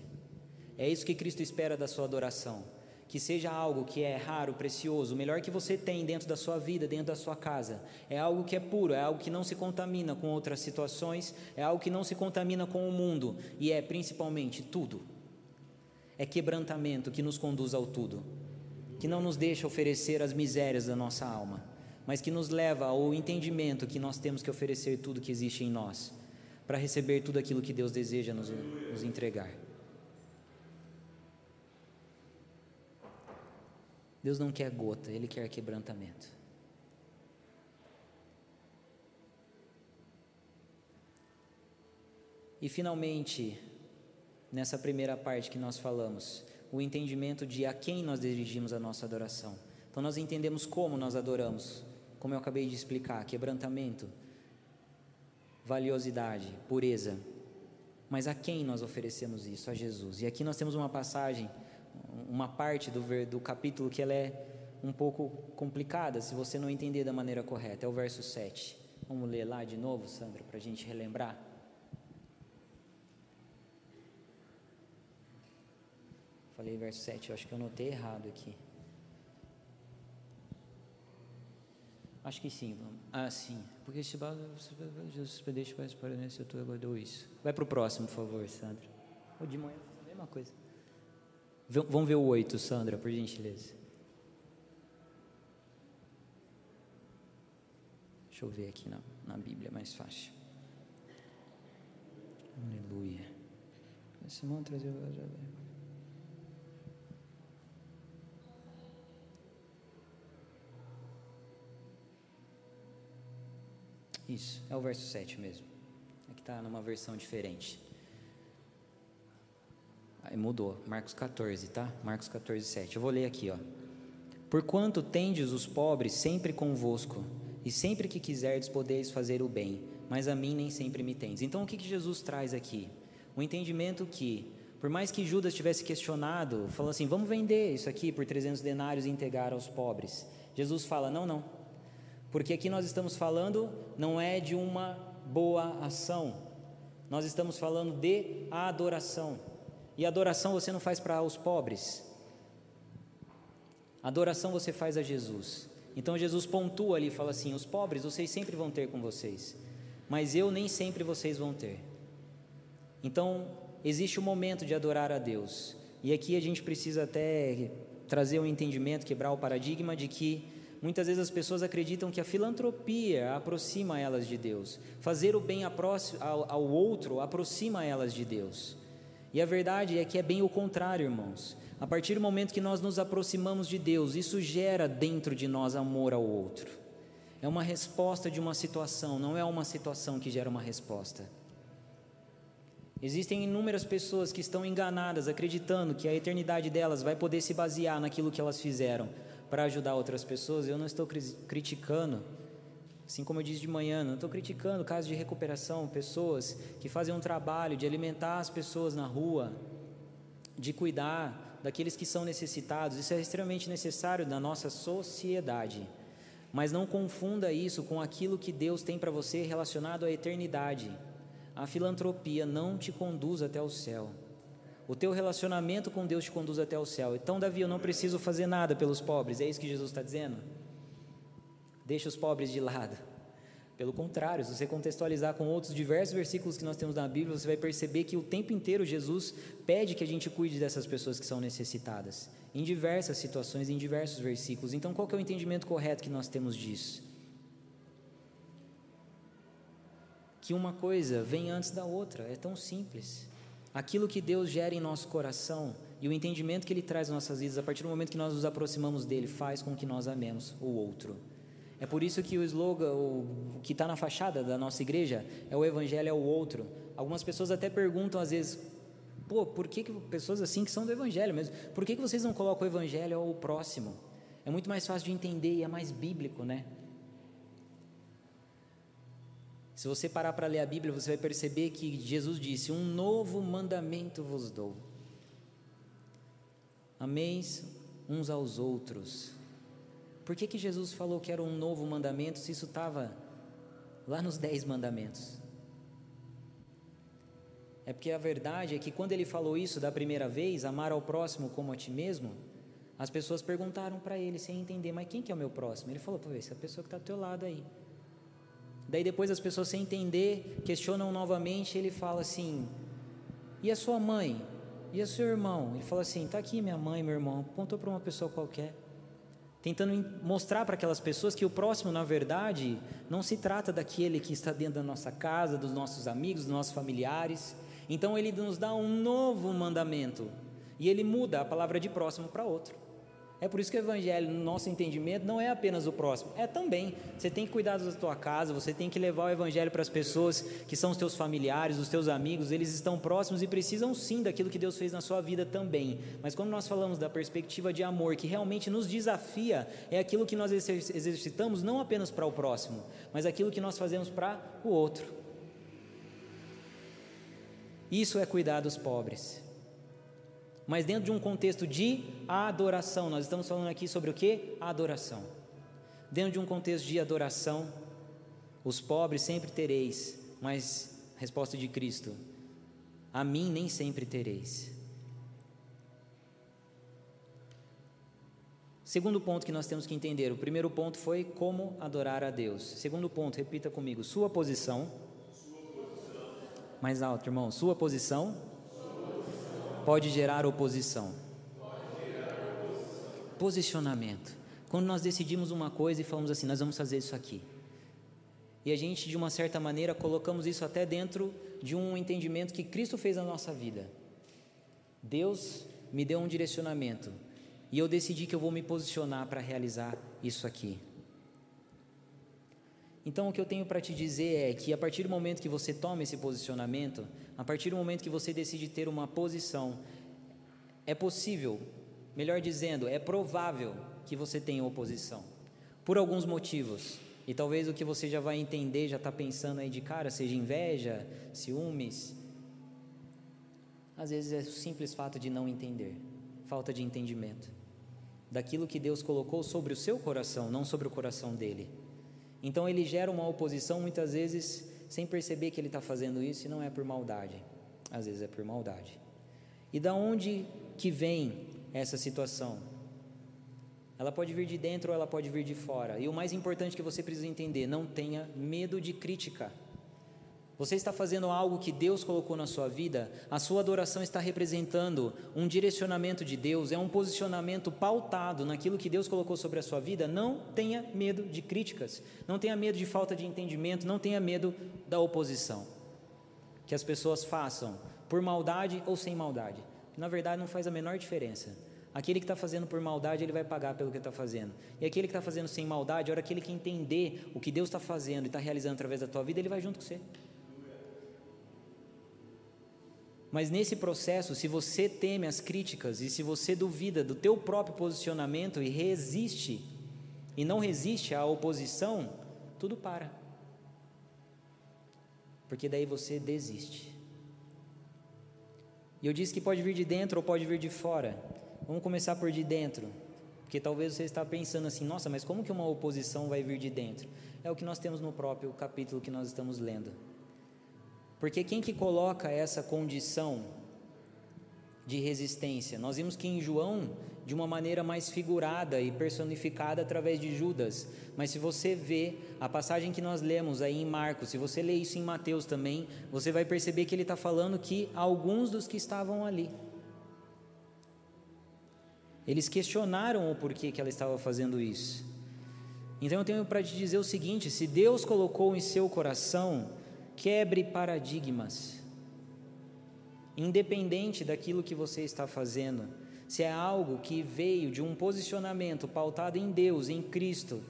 Speaker 1: é isso que Cristo espera da sua adoração. Que seja algo que é raro, precioso, o melhor que você tem dentro da sua vida, dentro da sua casa. É algo que é puro, é algo que não se contamina com outras situações, é algo que não se contamina com o mundo, e é principalmente tudo é quebrantamento que nos conduz ao tudo, que não nos deixa oferecer as misérias da nossa alma, mas que nos leva ao entendimento que nós temos que oferecer tudo que existe em nós, para receber tudo aquilo que Deus deseja nos, nos entregar. Deus não quer gota, Ele quer quebrantamento. E finalmente, nessa primeira parte que nós falamos, o entendimento de a quem nós dirigimos a nossa adoração. Então nós entendemos como nós adoramos, como eu acabei de explicar, quebrantamento, valiosidade, pureza. Mas a quem nós oferecemos isso? A Jesus. E aqui nós temos uma passagem, uma parte do, do capítulo que ela é um pouco complicada, se você não entender da maneira correta. É o verso 7. Vamos ler lá de novo, Sandra, para a gente relembrar. Falei verso 7, eu acho que eu notei errado aqui. Acho que sim, vamos. Ah, sim. Porque se Jesus deixa para para nesse eu guardou isso. Vai para o próximo, por favor, Sandra. Ou de manhã, a mesma coisa. Vamos ver o 8, Sandra, por gentileza. Deixa eu ver aqui na, na Bíblia, mais fácil. Aleluia. Simão trazer Isso, é o verso 7 mesmo. Aqui está numa versão diferente. Mudou, Marcos 14, tá? Marcos 14, 7. Eu vou ler aqui, ó. Porquanto tendes os pobres sempre convosco, e sempre que quiserdes podeis fazer o bem, mas a mim nem sempre me tendes. Então o que, que Jesus traz aqui? O entendimento que, por mais que Judas tivesse questionado, falou assim: vamos vender isso aqui por 300 denários e entregar aos pobres. Jesus fala: não, não, porque aqui nós estamos falando não é de uma boa ação, nós estamos falando de adoração. E adoração você não faz para os pobres, adoração você faz a Jesus. Então Jesus pontua ali e fala assim: os pobres vocês sempre vão ter com vocês, mas eu nem sempre vocês vão ter. Então existe um momento de adorar a Deus, e aqui a gente precisa até trazer um entendimento, quebrar o paradigma de que muitas vezes as pessoas acreditam que a filantropia aproxima elas de Deus, fazer o bem ao outro aproxima elas de Deus. E a verdade é que é bem o contrário, irmãos. A partir do momento que nós nos aproximamos de Deus, isso gera dentro de nós amor ao outro. É uma resposta de uma situação, não é uma situação que gera uma resposta. Existem inúmeras pessoas que estão enganadas, acreditando que a eternidade delas vai poder se basear naquilo que elas fizeram para ajudar outras pessoas. Eu não estou criticando, assim como eu disse de manhã, não estou criticando casos de recuperação, pessoas que fazem um trabalho de alimentar as pessoas na rua, de cuidar daqueles que são necessitados. Isso é extremamente necessário na nossa sociedade. Mas não confunda isso com aquilo que Deus tem para você relacionado à eternidade. A filantropia não te conduz até o céu. O teu relacionamento com Deus te conduz até o céu. Então, Davi, eu não preciso fazer nada pelos pobres. É isso que Jesus está dizendo? Deixa os pobres de lado. Pelo contrário, se você contextualizar com outros diversos versículos que nós temos na Bíblia, você vai perceber que o tempo inteiro Jesus pede que a gente cuide dessas pessoas que são necessitadas, em diversas situações, em diversos versículos. Então, qual é o entendimento correto que nós temos disso? que uma coisa vem antes da outra, é tão simples. Aquilo que Deus gera em nosso coração e o entendimento que Ele traz em nossas vidas, a partir do momento que nós nos aproximamos dele, faz com que nós amemos o outro. É por isso que o slogan, o que está na fachada da nossa igreja, é o Evangelho é o outro. Algumas pessoas até perguntam às vezes, pô, por que, que pessoas assim que são do Evangelho mesmo, por que, que vocês não colocam o Evangelho ao próximo? É muito mais fácil de entender e é mais bíblico, né? Se você parar para ler a Bíblia, você vai perceber que Jesus disse: Um novo mandamento vos dou. Ameis uns aos outros. Por que, que Jesus falou que era um novo mandamento se isso estava lá nos dez mandamentos? É porque a verdade é que quando ele falou isso da primeira vez, amar ao próximo como a ti mesmo, as pessoas perguntaram para ele sem entender, mas quem que é o meu próximo? Ele falou, pô, essa é pessoa que está do teu lado aí. Daí depois as pessoas sem entender, questionam novamente, ele fala assim: "E a sua mãe? E o seu irmão?" Ele fala assim: "Tá aqui minha mãe, meu irmão." Apontou para uma pessoa qualquer. Tentando mostrar para aquelas pessoas que o próximo, na verdade, não se trata daquele que está dentro da nossa casa, dos nossos amigos, dos nossos familiares. Então ele nos dá um novo mandamento. E ele muda a palavra de próximo para outro. É por isso que o evangelho, no nosso entendimento, não é apenas o próximo, é também. Você tem que cuidar da tua casa, você tem que levar o evangelho para as pessoas que são os teus familiares, os teus amigos, eles estão próximos e precisam sim daquilo que Deus fez na sua vida também. Mas quando nós falamos da perspectiva de amor que realmente nos desafia, é aquilo que nós exercitamos não apenas para o próximo, mas aquilo que nós fazemos para o outro. Isso é cuidar dos pobres mas dentro de um contexto de adoração. Nós estamos falando aqui sobre o que? Adoração. Dentro de um contexto de adoração, os pobres sempre tereis, mas resposta de Cristo: a mim nem sempre tereis. Segundo ponto que nós temos que entender: o primeiro ponto foi como adorar a Deus. Segundo ponto, repita comigo: sua posição. Sua posição. Mais alto, irmão. Sua posição pode gerar oposição. posicionamento. Quando nós decidimos uma coisa e falamos assim, nós vamos fazer isso aqui. E a gente, de uma certa maneira, colocamos isso até dentro de um entendimento que Cristo fez na nossa vida. Deus me deu um direcionamento e eu decidi que eu vou me posicionar para realizar isso aqui. Então, o que eu tenho para te dizer é que a partir do momento que você toma esse posicionamento, a partir do momento que você decide ter uma posição, é possível, melhor dizendo, é provável que você tenha oposição, por alguns motivos. E talvez o que você já vai entender, já está pensando aí de cara, seja inveja, ciúmes. Às vezes é o simples fato de não entender, falta de entendimento daquilo que Deus colocou sobre o seu coração, não sobre o coração dele. Então ele gera uma oposição muitas vezes sem perceber que ele está fazendo isso e não é por maldade, às vezes é por maldade. E da onde que vem essa situação? Ela pode vir de dentro ou ela pode vir de fora. E o mais importante que você precisa entender: não tenha medo de crítica. Você está fazendo algo que Deus colocou na sua vida, a sua adoração está representando um direcionamento de Deus, é um posicionamento pautado naquilo que Deus colocou sobre a sua vida. Não tenha medo de críticas, não tenha medo de falta de entendimento, não tenha medo da oposição. Que as pessoas façam por maldade ou sem maldade. Na verdade, não faz a menor diferença. Aquele que está fazendo por maldade, ele vai pagar pelo que está fazendo. E aquele que está fazendo sem maldade, a hora que ele entender o que Deus está fazendo e está realizando através da tua vida, ele vai junto com você. Mas nesse processo, se você teme as críticas e se você duvida do teu próprio posicionamento e resiste e não resiste à oposição, tudo para. Porque daí você desiste. E eu disse que pode vir de dentro ou pode vir de fora. Vamos começar por de dentro. Porque talvez você está pensando assim, nossa, mas como que uma oposição vai vir de dentro? É o que nós temos no próprio capítulo que nós estamos lendo. Porque quem que coloca essa condição de resistência? Nós vimos que em João, de uma maneira mais figurada e personificada através de Judas. Mas se você vê a passagem que nós lemos aí em Marcos, se você lê isso em Mateus também, você vai perceber que ele está falando que alguns dos que estavam ali eles questionaram o porquê que ela estava fazendo isso. Então eu tenho para te dizer o seguinte: se Deus colocou em seu coração, quebre paradigmas. Independente daquilo que você está fazendo, se é algo que veio de um posicionamento pautado em Deus, em Cristo,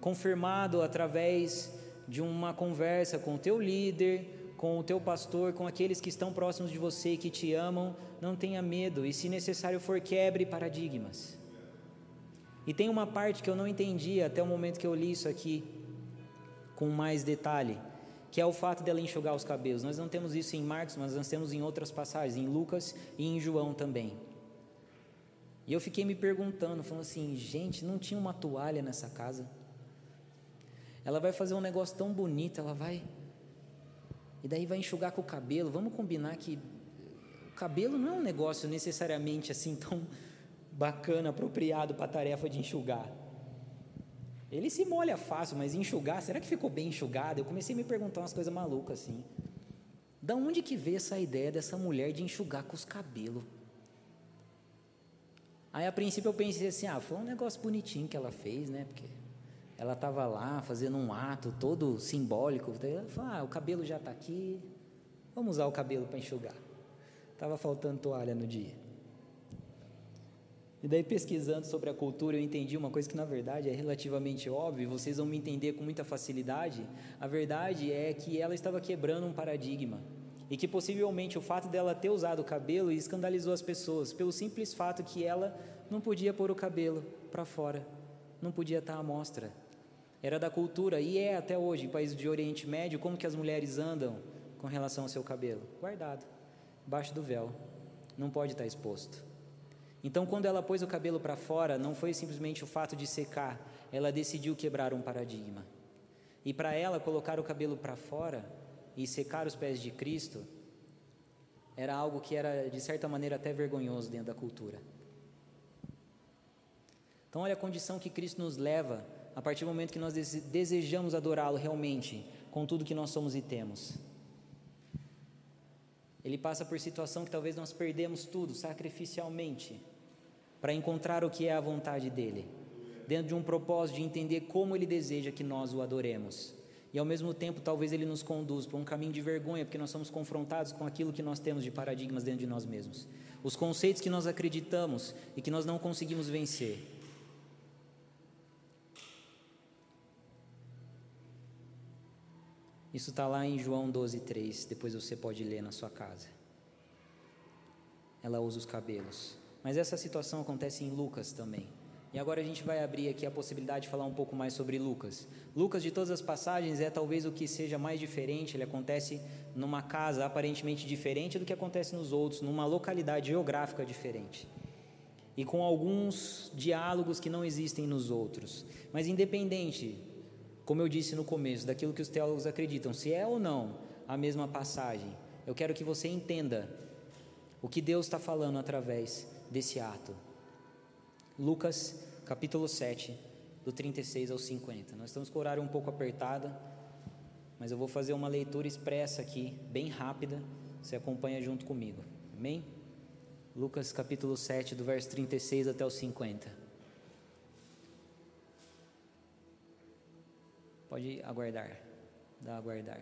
Speaker 1: confirmado através de uma conversa com o teu líder, com o teu pastor, com aqueles que estão próximos de você e que te amam, não tenha medo e, se necessário for, quebre paradigmas. E tem uma parte que eu não entendi até o momento que eu li isso aqui com mais detalhe, que é o fato dela enxugar os cabelos. Nós não temos isso em Marcos, mas nós temos em outras passagens, em Lucas e em João também. E eu fiquei me perguntando, falando assim, gente, não tinha uma toalha nessa casa? Ela vai fazer um negócio tão bonito, ela vai e daí vai enxugar com o cabelo. Vamos combinar que o cabelo não é um negócio necessariamente assim tão bacana, apropriado para a tarefa de enxugar. Ele se molha fácil, mas enxugar, será que ficou bem enxugado? Eu comecei a me perguntar umas coisas malucas assim. Da onde que veio essa ideia dessa mulher de enxugar com os cabelos? Aí a princípio eu pensei assim, ah, foi um negócio bonitinho que ela fez, né? Porque ela estava lá fazendo um ato todo simbólico. Ela falou: ah, o cabelo já está aqui, vamos usar o cabelo para enxugar. Estava faltando toalha no dia. E daí, pesquisando sobre a cultura, eu entendi uma coisa que na verdade é relativamente óbvia, vocês vão me entender com muita facilidade. A verdade é que ela estava quebrando um paradigma. E que possivelmente o fato dela ter usado o cabelo escandalizou as pessoas, pelo simples fato que ela não podia pôr o cabelo para fora, não podia estar à mostra. Era da cultura e é até hoje em países de Oriente Médio como que as mulheres andam com relação ao seu cabelo, guardado, embaixo do véu, não pode estar exposto. Então, quando ela pôs o cabelo para fora, não foi simplesmente o fato de secar, ela decidiu quebrar um paradigma. E para ela colocar o cabelo para fora e secar os pés de Cristo era algo que era de certa maneira até vergonhoso dentro da cultura. Então, olha a condição que Cristo nos leva a partir do momento que nós desejamos adorá-lo realmente, com tudo que nós somos e temos. Ele passa por situação que talvez nós perdemos tudo sacrificialmente, para encontrar o que é a vontade dele, dentro de um propósito de entender como ele deseja que nós o adoremos. E ao mesmo tempo, talvez ele nos conduza para um caminho de vergonha, porque nós somos confrontados com aquilo que nós temos de paradigmas dentro de nós mesmos. Os conceitos que nós acreditamos e que nós não conseguimos vencer. Isso está lá em João 12,3. Depois você pode ler na sua casa. Ela usa os cabelos. Mas essa situação acontece em Lucas também. E agora a gente vai abrir aqui a possibilidade de falar um pouco mais sobre Lucas. Lucas, de todas as passagens, é talvez o que seja mais diferente. Ele acontece numa casa aparentemente diferente do que acontece nos outros, numa localidade geográfica diferente. E com alguns diálogos que não existem nos outros. Mas independente, como eu disse no começo, daquilo que os teólogos acreditam, se é ou não a mesma passagem, eu quero que você entenda o que Deus está falando através desse ato. Lucas capítulo 7, do 36 ao 50. Nós estamos com o horário um pouco apertado, mas eu vou fazer uma leitura expressa aqui, bem rápida. Você acompanha junto comigo. Amém? Lucas capítulo 7, do verso 36 até o 50. Pode aguardar, dá aguardar.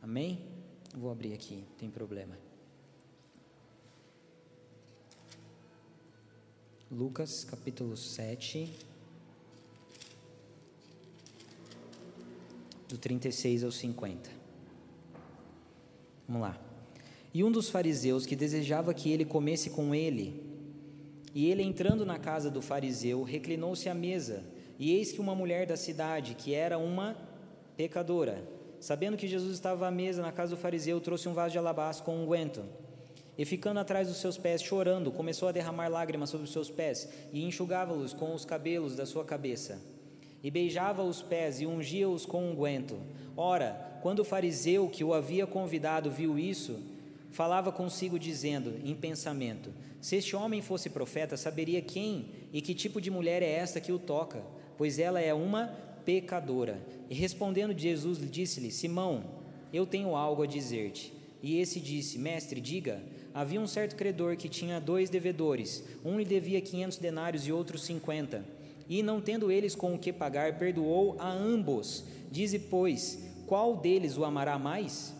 Speaker 1: Amém? Vou abrir aqui, tem problema. Lucas capítulo 7, do 36 ao 50. Vamos lá. E um dos fariseus que desejava que ele comesse com ele, e ele entrando na casa do fariseu, reclinou-se à mesa, e eis que uma mulher da cidade, que era uma pecadora, sabendo que Jesus estava à mesa na casa do fariseu, trouxe um vaso de alabastro com unguento. E ficando atrás dos seus pés, chorando, começou a derramar lágrimas sobre os seus pés e enxugava-los com os cabelos da sua cabeça. E beijava os pés e ungia-os com unguento. Ora, quando o fariseu que o havia convidado viu isso, falava consigo, dizendo, em pensamento: Se este homem fosse profeta, saberia quem e que tipo de mulher é esta que o toca, pois ela é uma pecadora. E respondendo Jesus, disse-lhe: Simão, eu tenho algo a dizer-te. E esse disse: Mestre, diga. Havia um certo credor que tinha dois devedores. Um lhe devia quinhentos denários e outro cinquenta. E, não tendo eles com o que pagar, perdoou a ambos. Dize, pois, qual deles o amará mais?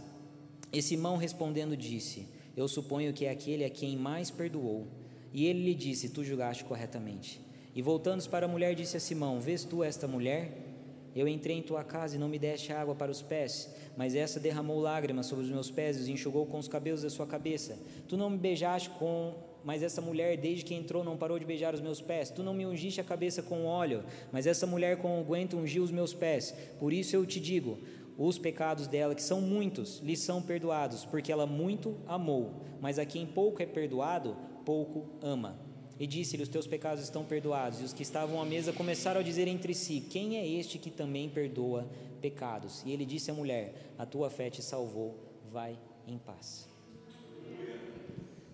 Speaker 1: E Simão respondendo disse: Eu suponho que é aquele a quem mais perdoou. E ele lhe disse: Tu julgaste corretamente. E voltando-se para a mulher, disse a Simão: Vês tu esta mulher? Eu entrei em tua casa e não me deste água para os pés, mas essa derramou lágrimas sobre os meus pés e os enxugou com os cabelos da sua cabeça. Tu não me beijaste com mas essa mulher, desde que entrou, não parou de beijar os meus pés. Tu não me ungiste a cabeça com óleo, mas essa mulher com unguento ungiu os meus pés. Por isso eu te digo: os pecados dela, que são muitos, lhe são perdoados, porque ela muito amou. Mas a quem pouco é perdoado, pouco ama. E disse-lhe: Os teus pecados estão perdoados. E os que estavam à mesa começaram a dizer entre si: Quem é este que também perdoa pecados? E ele disse à mulher: A tua fé te salvou, vai em paz.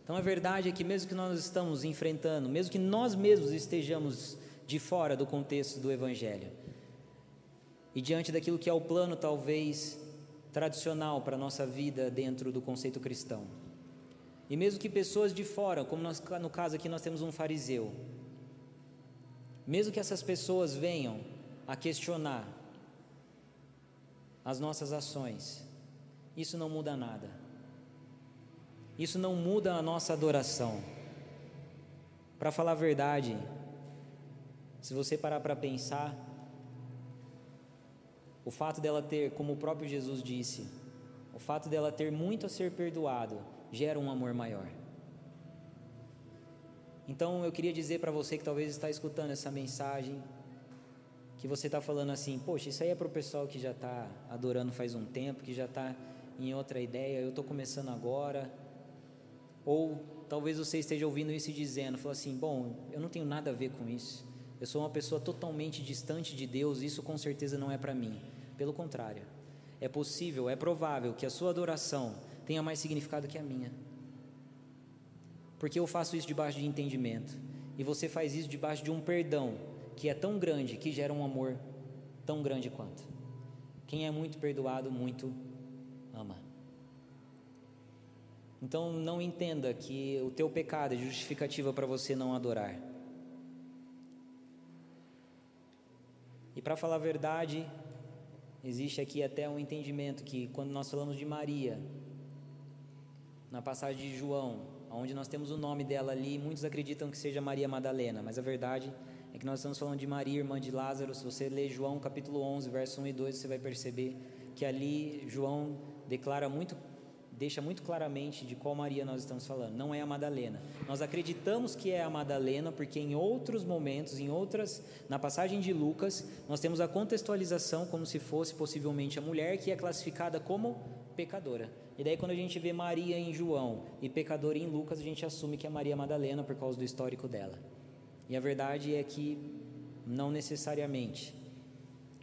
Speaker 1: Então a verdade é que, mesmo que nós estamos enfrentando, mesmo que nós mesmos estejamos de fora do contexto do Evangelho, e diante daquilo que é o plano, talvez, tradicional para a nossa vida dentro do conceito cristão, e mesmo que pessoas de fora, como nós, no caso aqui nós temos um fariseu, mesmo que essas pessoas venham a questionar as nossas ações, isso não muda nada. Isso não muda a nossa adoração. Para falar a verdade, se você parar para pensar, o fato dela ter, como o próprio Jesus disse, o fato dela ter muito a ser perdoado, gera um amor maior. Então eu queria dizer para você que talvez está escutando essa mensagem, que você está falando assim, poxa, isso aí é para o pessoal que já está adorando faz um tempo, que já está em outra ideia, eu estou começando agora. Ou talvez você esteja ouvindo isso e dizendo, falou assim, bom, eu não tenho nada a ver com isso. Eu sou uma pessoa totalmente distante de Deus, isso com certeza não é para mim. Pelo contrário, é possível, é provável que a sua adoração tenha mais significado que a minha. Porque eu faço isso debaixo de entendimento. E você faz isso debaixo de um perdão que é tão grande que gera um amor tão grande quanto. Quem é muito perdoado, muito ama. Então não entenda que o teu pecado é justificativa para você não adorar. E para falar a verdade, existe aqui até um entendimento que quando nós falamos de Maria, na passagem de João, onde nós temos o nome dela ali, muitos acreditam que seja Maria Madalena, mas a verdade é que nós estamos falando de Maria, irmã de Lázaro. Se você ler João capítulo 11, verso 1 e 2, você vai perceber que ali João declara muito deixa muito claramente de qual Maria nós estamos falando. Não é a Madalena. Nós acreditamos que é a Madalena porque em outros momentos, em outras, na passagem de Lucas, nós temos a contextualização como se fosse possivelmente a mulher que é classificada como pecadora. E daí quando a gente vê Maria em João e pecadora em Lucas, a gente assume que é Maria Madalena por causa do histórico dela. E a verdade é que não necessariamente.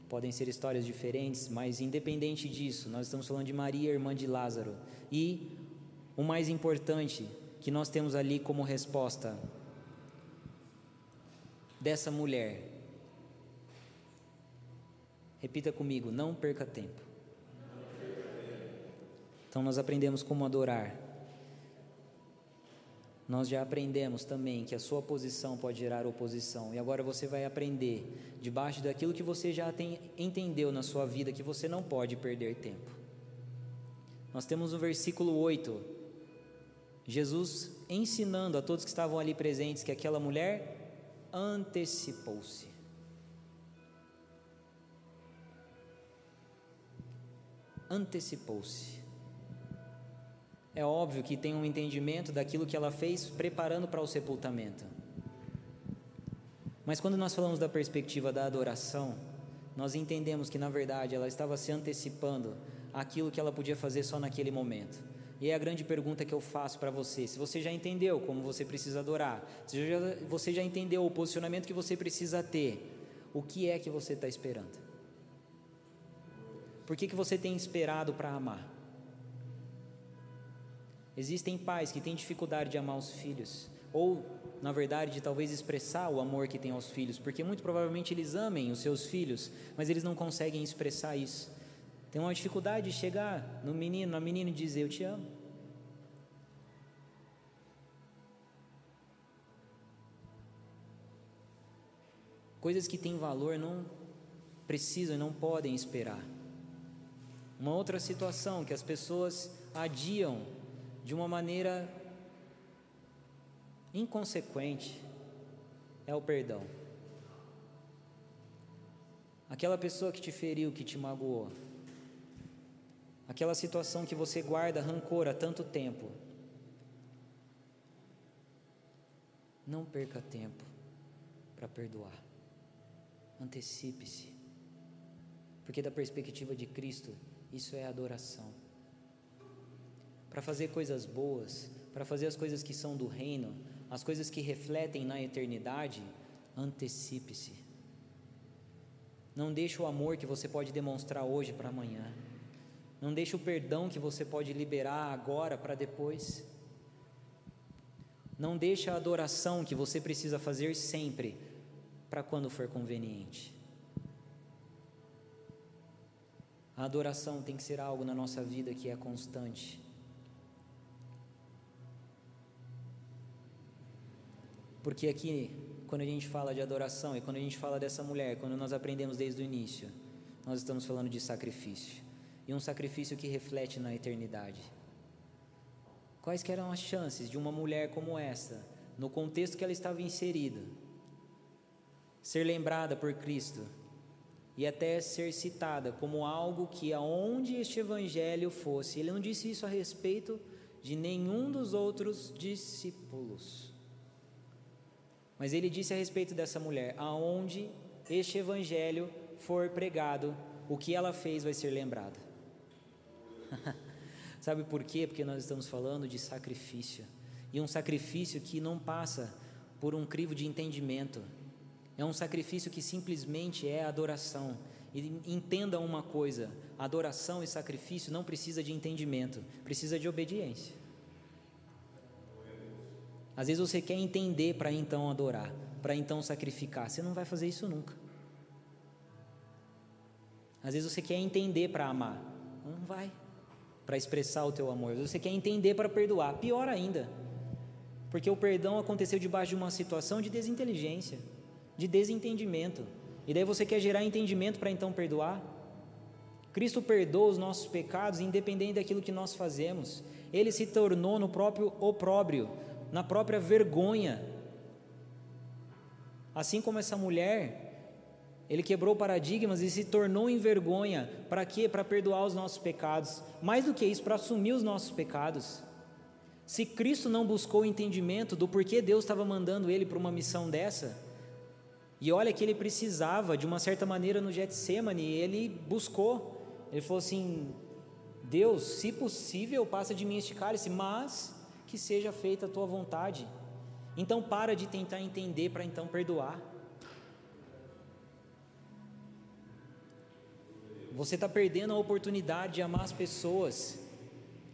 Speaker 1: Podem ser histórias diferentes, mas independente disso, nós estamos falando de Maria, irmã de Lázaro, e o mais importante que nós temos ali como resposta dessa mulher. Repita comigo: não perca tempo. Então nós aprendemos como adorar. Nós já aprendemos também que a sua posição pode gerar oposição. E agora você vai aprender, debaixo daquilo que você já tem, entendeu na sua vida, que você não pode perder tempo. Nós temos no versículo 8, Jesus ensinando a todos que estavam ali presentes que aquela mulher antecipou-se. Antecipou-se. É óbvio que tem um entendimento daquilo que ela fez preparando para o sepultamento. Mas quando nós falamos da perspectiva da adoração, nós entendemos que na verdade ela estava se antecipando aquilo que ela podia fazer só naquele momento. E é a grande pergunta que eu faço para você: se você já entendeu como você precisa adorar, se já, você já entendeu o posicionamento que você precisa ter, o que é que você está esperando? Por que, que você tem esperado para amar? Existem pais que têm dificuldade de amar os filhos, ou, na verdade, de talvez expressar o amor que têm aos filhos, porque muito provavelmente eles amem os seus filhos, mas eles não conseguem expressar isso. Tem uma dificuldade de chegar no menino, na menina e dizer: Eu te amo. Coisas que têm valor não precisam e não podem esperar. Uma outra situação que as pessoas adiam de uma maneira inconsequente é o perdão. Aquela pessoa que te feriu, que te magoou, aquela situação que você guarda rancor há tanto tempo. Não perca tempo para perdoar. Antecipe-se. Porque, da perspectiva de Cristo, isso é adoração. Para fazer coisas boas, para fazer as coisas que são do reino, as coisas que refletem na eternidade, antecipe-se. Não deixe o amor que você pode demonstrar hoje para amanhã. Não deixe o perdão que você pode liberar agora para depois. Não deixe a adoração que você precisa fazer sempre para quando for conveniente. A adoração tem que ser algo na nossa vida que é constante. Porque aqui, quando a gente fala de adoração e quando a gente fala dessa mulher, quando nós aprendemos desde o início, nós estamos falando de sacrifício e um sacrifício que reflete na eternidade. Quais eram as chances de uma mulher como essa, no contexto que ela estava inserida, ser lembrada por Cristo e até ser citada como algo que aonde este evangelho fosse, ele não disse isso a respeito de nenhum dos outros discípulos. Mas ele disse a respeito dessa mulher: aonde este evangelho for pregado, o que ela fez vai ser lembrado. Sabe por quê? Porque nós estamos falando de sacrifício. E um sacrifício que não passa por um crivo de entendimento. É um sacrifício que simplesmente é adoração. E entenda uma coisa: adoração e sacrifício não precisa de entendimento, precisa de obediência. Às vezes você quer entender para então adorar, para então sacrificar. Você não vai fazer isso nunca. Às vezes você quer entender para amar. Não vai para expressar o teu amor. Você quer entender para perdoar. Pior ainda, porque o perdão aconteceu debaixo de uma situação de desinteligência, de desentendimento. E daí você quer gerar entendimento para então perdoar? Cristo perdoa os nossos pecados independente daquilo que nós fazemos. Ele se tornou no próprio opróbrio, na própria vergonha. Assim como essa mulher, ele quebrou paradigmas e se tornou em vergonha. Para quê? Para perdoar os nossos pecados. Mais do que isso, para assumir os nossos pecados. Se Cristo não buscou o entendimento do porquê Deus estava mandando ele para uma missão dessa, e olha que ele precisava, de uma certa maneira, no Getsemane, ele buscou. Ele falou assim: Deus, se possível, passa de mim este cálice, mas que seja feita a tua vontade. Então para de tentar entender para então perdoar. Você está perdendo a oportunidade de amar as pessoas,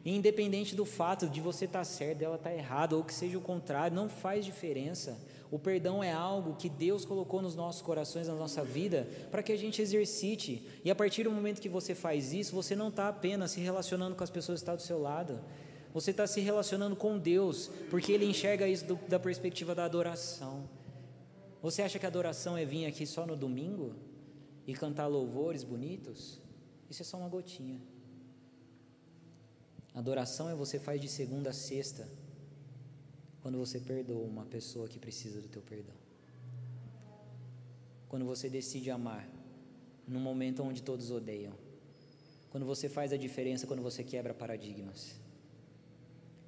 Speaker 1: independente do fato de você estar tá certo, ela estar tá errada, ou que seja o contrário, não faz diferença. O perdão é algo que Deus colocou nos nossos corações, na nossa vida, para que a gente exercite. E a partir do momento que você faz isso, você não está apenas se relacionando com as pessoas que estão do seu lado, você está se relacionando com Deus, porque Ele enxerga isso do, da perspectiva da adoração. Você acha que adoração é vir aqui só no domingo? e cantar louvores bonitos, isso é só uma gotinha. Adoração é você faz de segunda a sexta, quando você perdoa uma pessoa que precisa do teu perdão. Quando você decide amar, num momento onde todos odeiam. Quando você faz a diferença, quando você quebra paradigmas.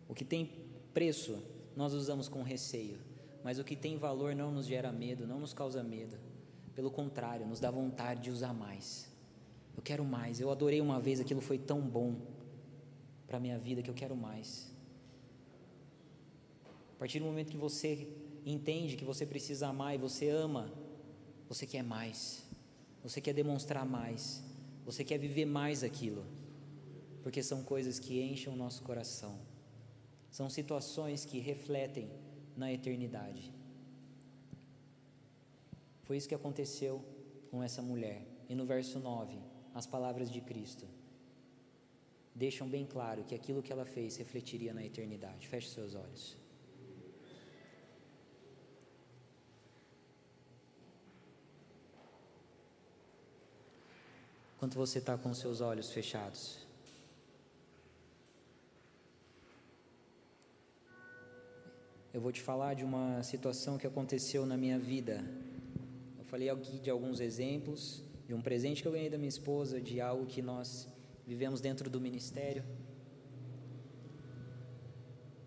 Speaker 1: O que tem preço, nós usamos com receio, mas o que tem valor não nos gera medo, não nos causa medo. Pelo contrário, nos dá vontade de usar mais. Eu quero mais. Eu adorei uma vez, aquilo foi tão bom para a minha vida que eu quero mais. A partir do momento que você entende que você precisa amar e você ama, você quer mais. Você quer demonstrar mais. Você quer viver mais aquilo. Porque são coisas que enchem o nosso coração. São situações que refletem na eternidade. Foi isso que aconteceu com essa mulher. E no verso 9, as palavras de Cristo deixam bem claro que aquilo que ela fez refletiria na eternidade. Feche seus olhos. Enquanto você está com seus olhos fechados, eu vou te falar de uma situação que aconteceu na minha vida falei aqui de alguns exemplos, de um presente que eu ganhei da minha esposa, de algo que nós vivemos dentro do ministério.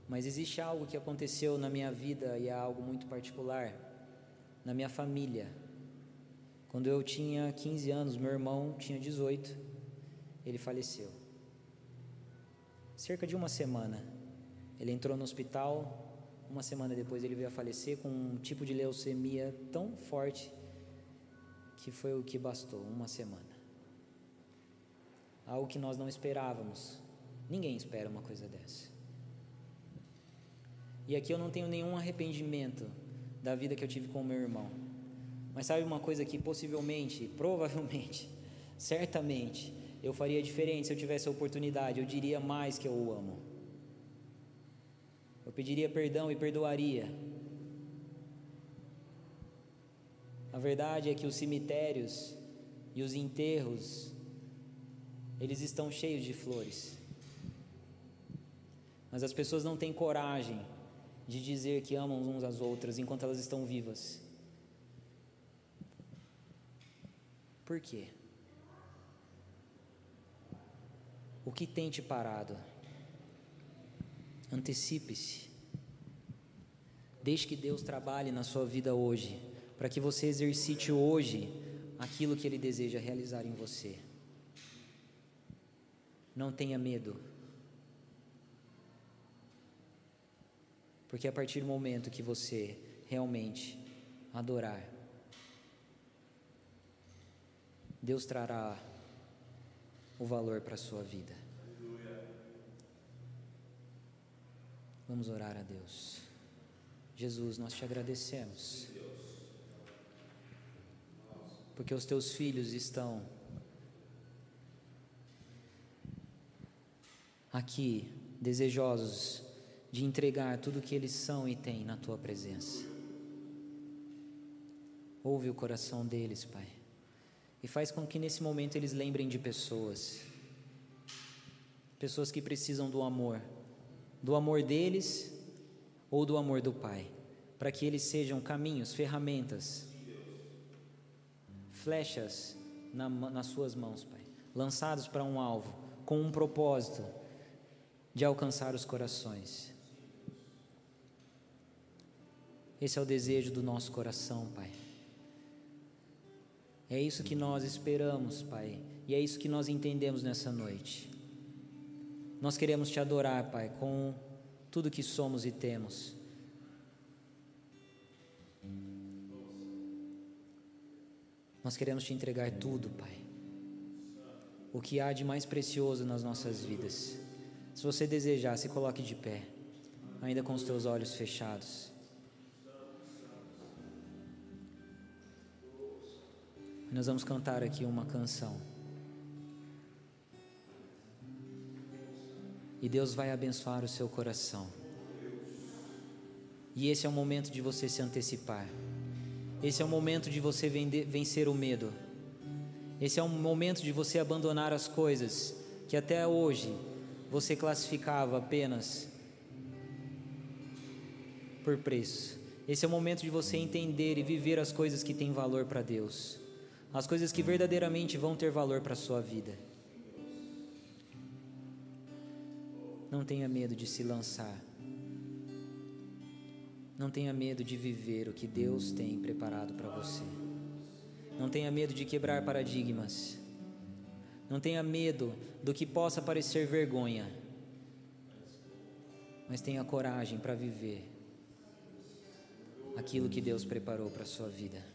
Speaker 1: Mas existe algo que aconteceu na minha vida e é algo muito particular, na minha família. Quando eu tinha 15 anos, meu irmão tinha 18, ele faleceu. Cerca de uma semana, ele entrou no hospital. Uma semana depois, ele veio a falecer com um tipo de leucemia tão forte que foi o que bastou uma semana. Algo que nós não esperávamos. Ninguém espera uma coisa dessa. E aqui eu não tenho nenhum arrependimento da vida que eu tive com o meu irmão. Mas sabe uma coisa que possivelmente, provavelmente, certamente, eu faria diferente se eu tivesse a oportunidade, eu diria mais que eu o amo. Eu pediria perdão e perdoaria A verdade é que os cemitérios e os enterros, eles estão cheios de flores. Mas as pessoas não têm coragem de dizer que amam uns às outras enquanto elas estão vivas. Por quê? O que tem te parado? Antecipe-se. Deixe que Deus trabalhe na sua vida hoje para que você exercite hoje aquilo que Ele deseja realizar em você. Não tenha medo. Porque a partir do momento que você realmente adorar, Deus trará o valor para a sua vida. Vamos orar a Deus. Jesus, nós te agradecemos porque os teus filhos estão aqui desejosos de entregar tudo o que eles são e têm na tua presença. Ouve o coração deles, Pai, e faz com que nesse momento eles lembrem de pessoas, pessoas que precisam do amor, do amor deles ou do amor do Pai, para que eles sejam caminhos, ferramentas, flechas na, nas suas mãos, Pai, lançados para um alvo, com um propósito de alcançar os corações. Esse é o desejo do nosso coração, Pai. É isso que nós esperamos, Pai, e é isso que nós entendemos nessa noite. Nós queremos te adorar, Pai, com tudo que somos e temos. Nós queremos te entregar tudo, Pai. O que há de mais precioso nas nossas vidas. Se você desejar, se coloque de pé, ainda com os teus olhos fechados. Nós vamos cantar aqui uma canção. E Deus vai abençoar o seu coração. E esse é o momento de você se antecipar. Esse é o momento de você vencer o medo. Esse é o momento de você abandonar as coisas que até hoje você classificava apenas por preço. Esse é o momento de você entender e viver as coisas que têm valor para Deus, as coisas que verdadeiramente vão ter valor para a sua vida. Não tenha medo de se lançar. Não tenha medo de viver o que Deus tem preparado para você. Não tenha medo de quebrar paradigmas. Não tenha medo do que possa parecer vergonha. Mas tenha coragem para viver aquilo que Deus preparou para a sua vida.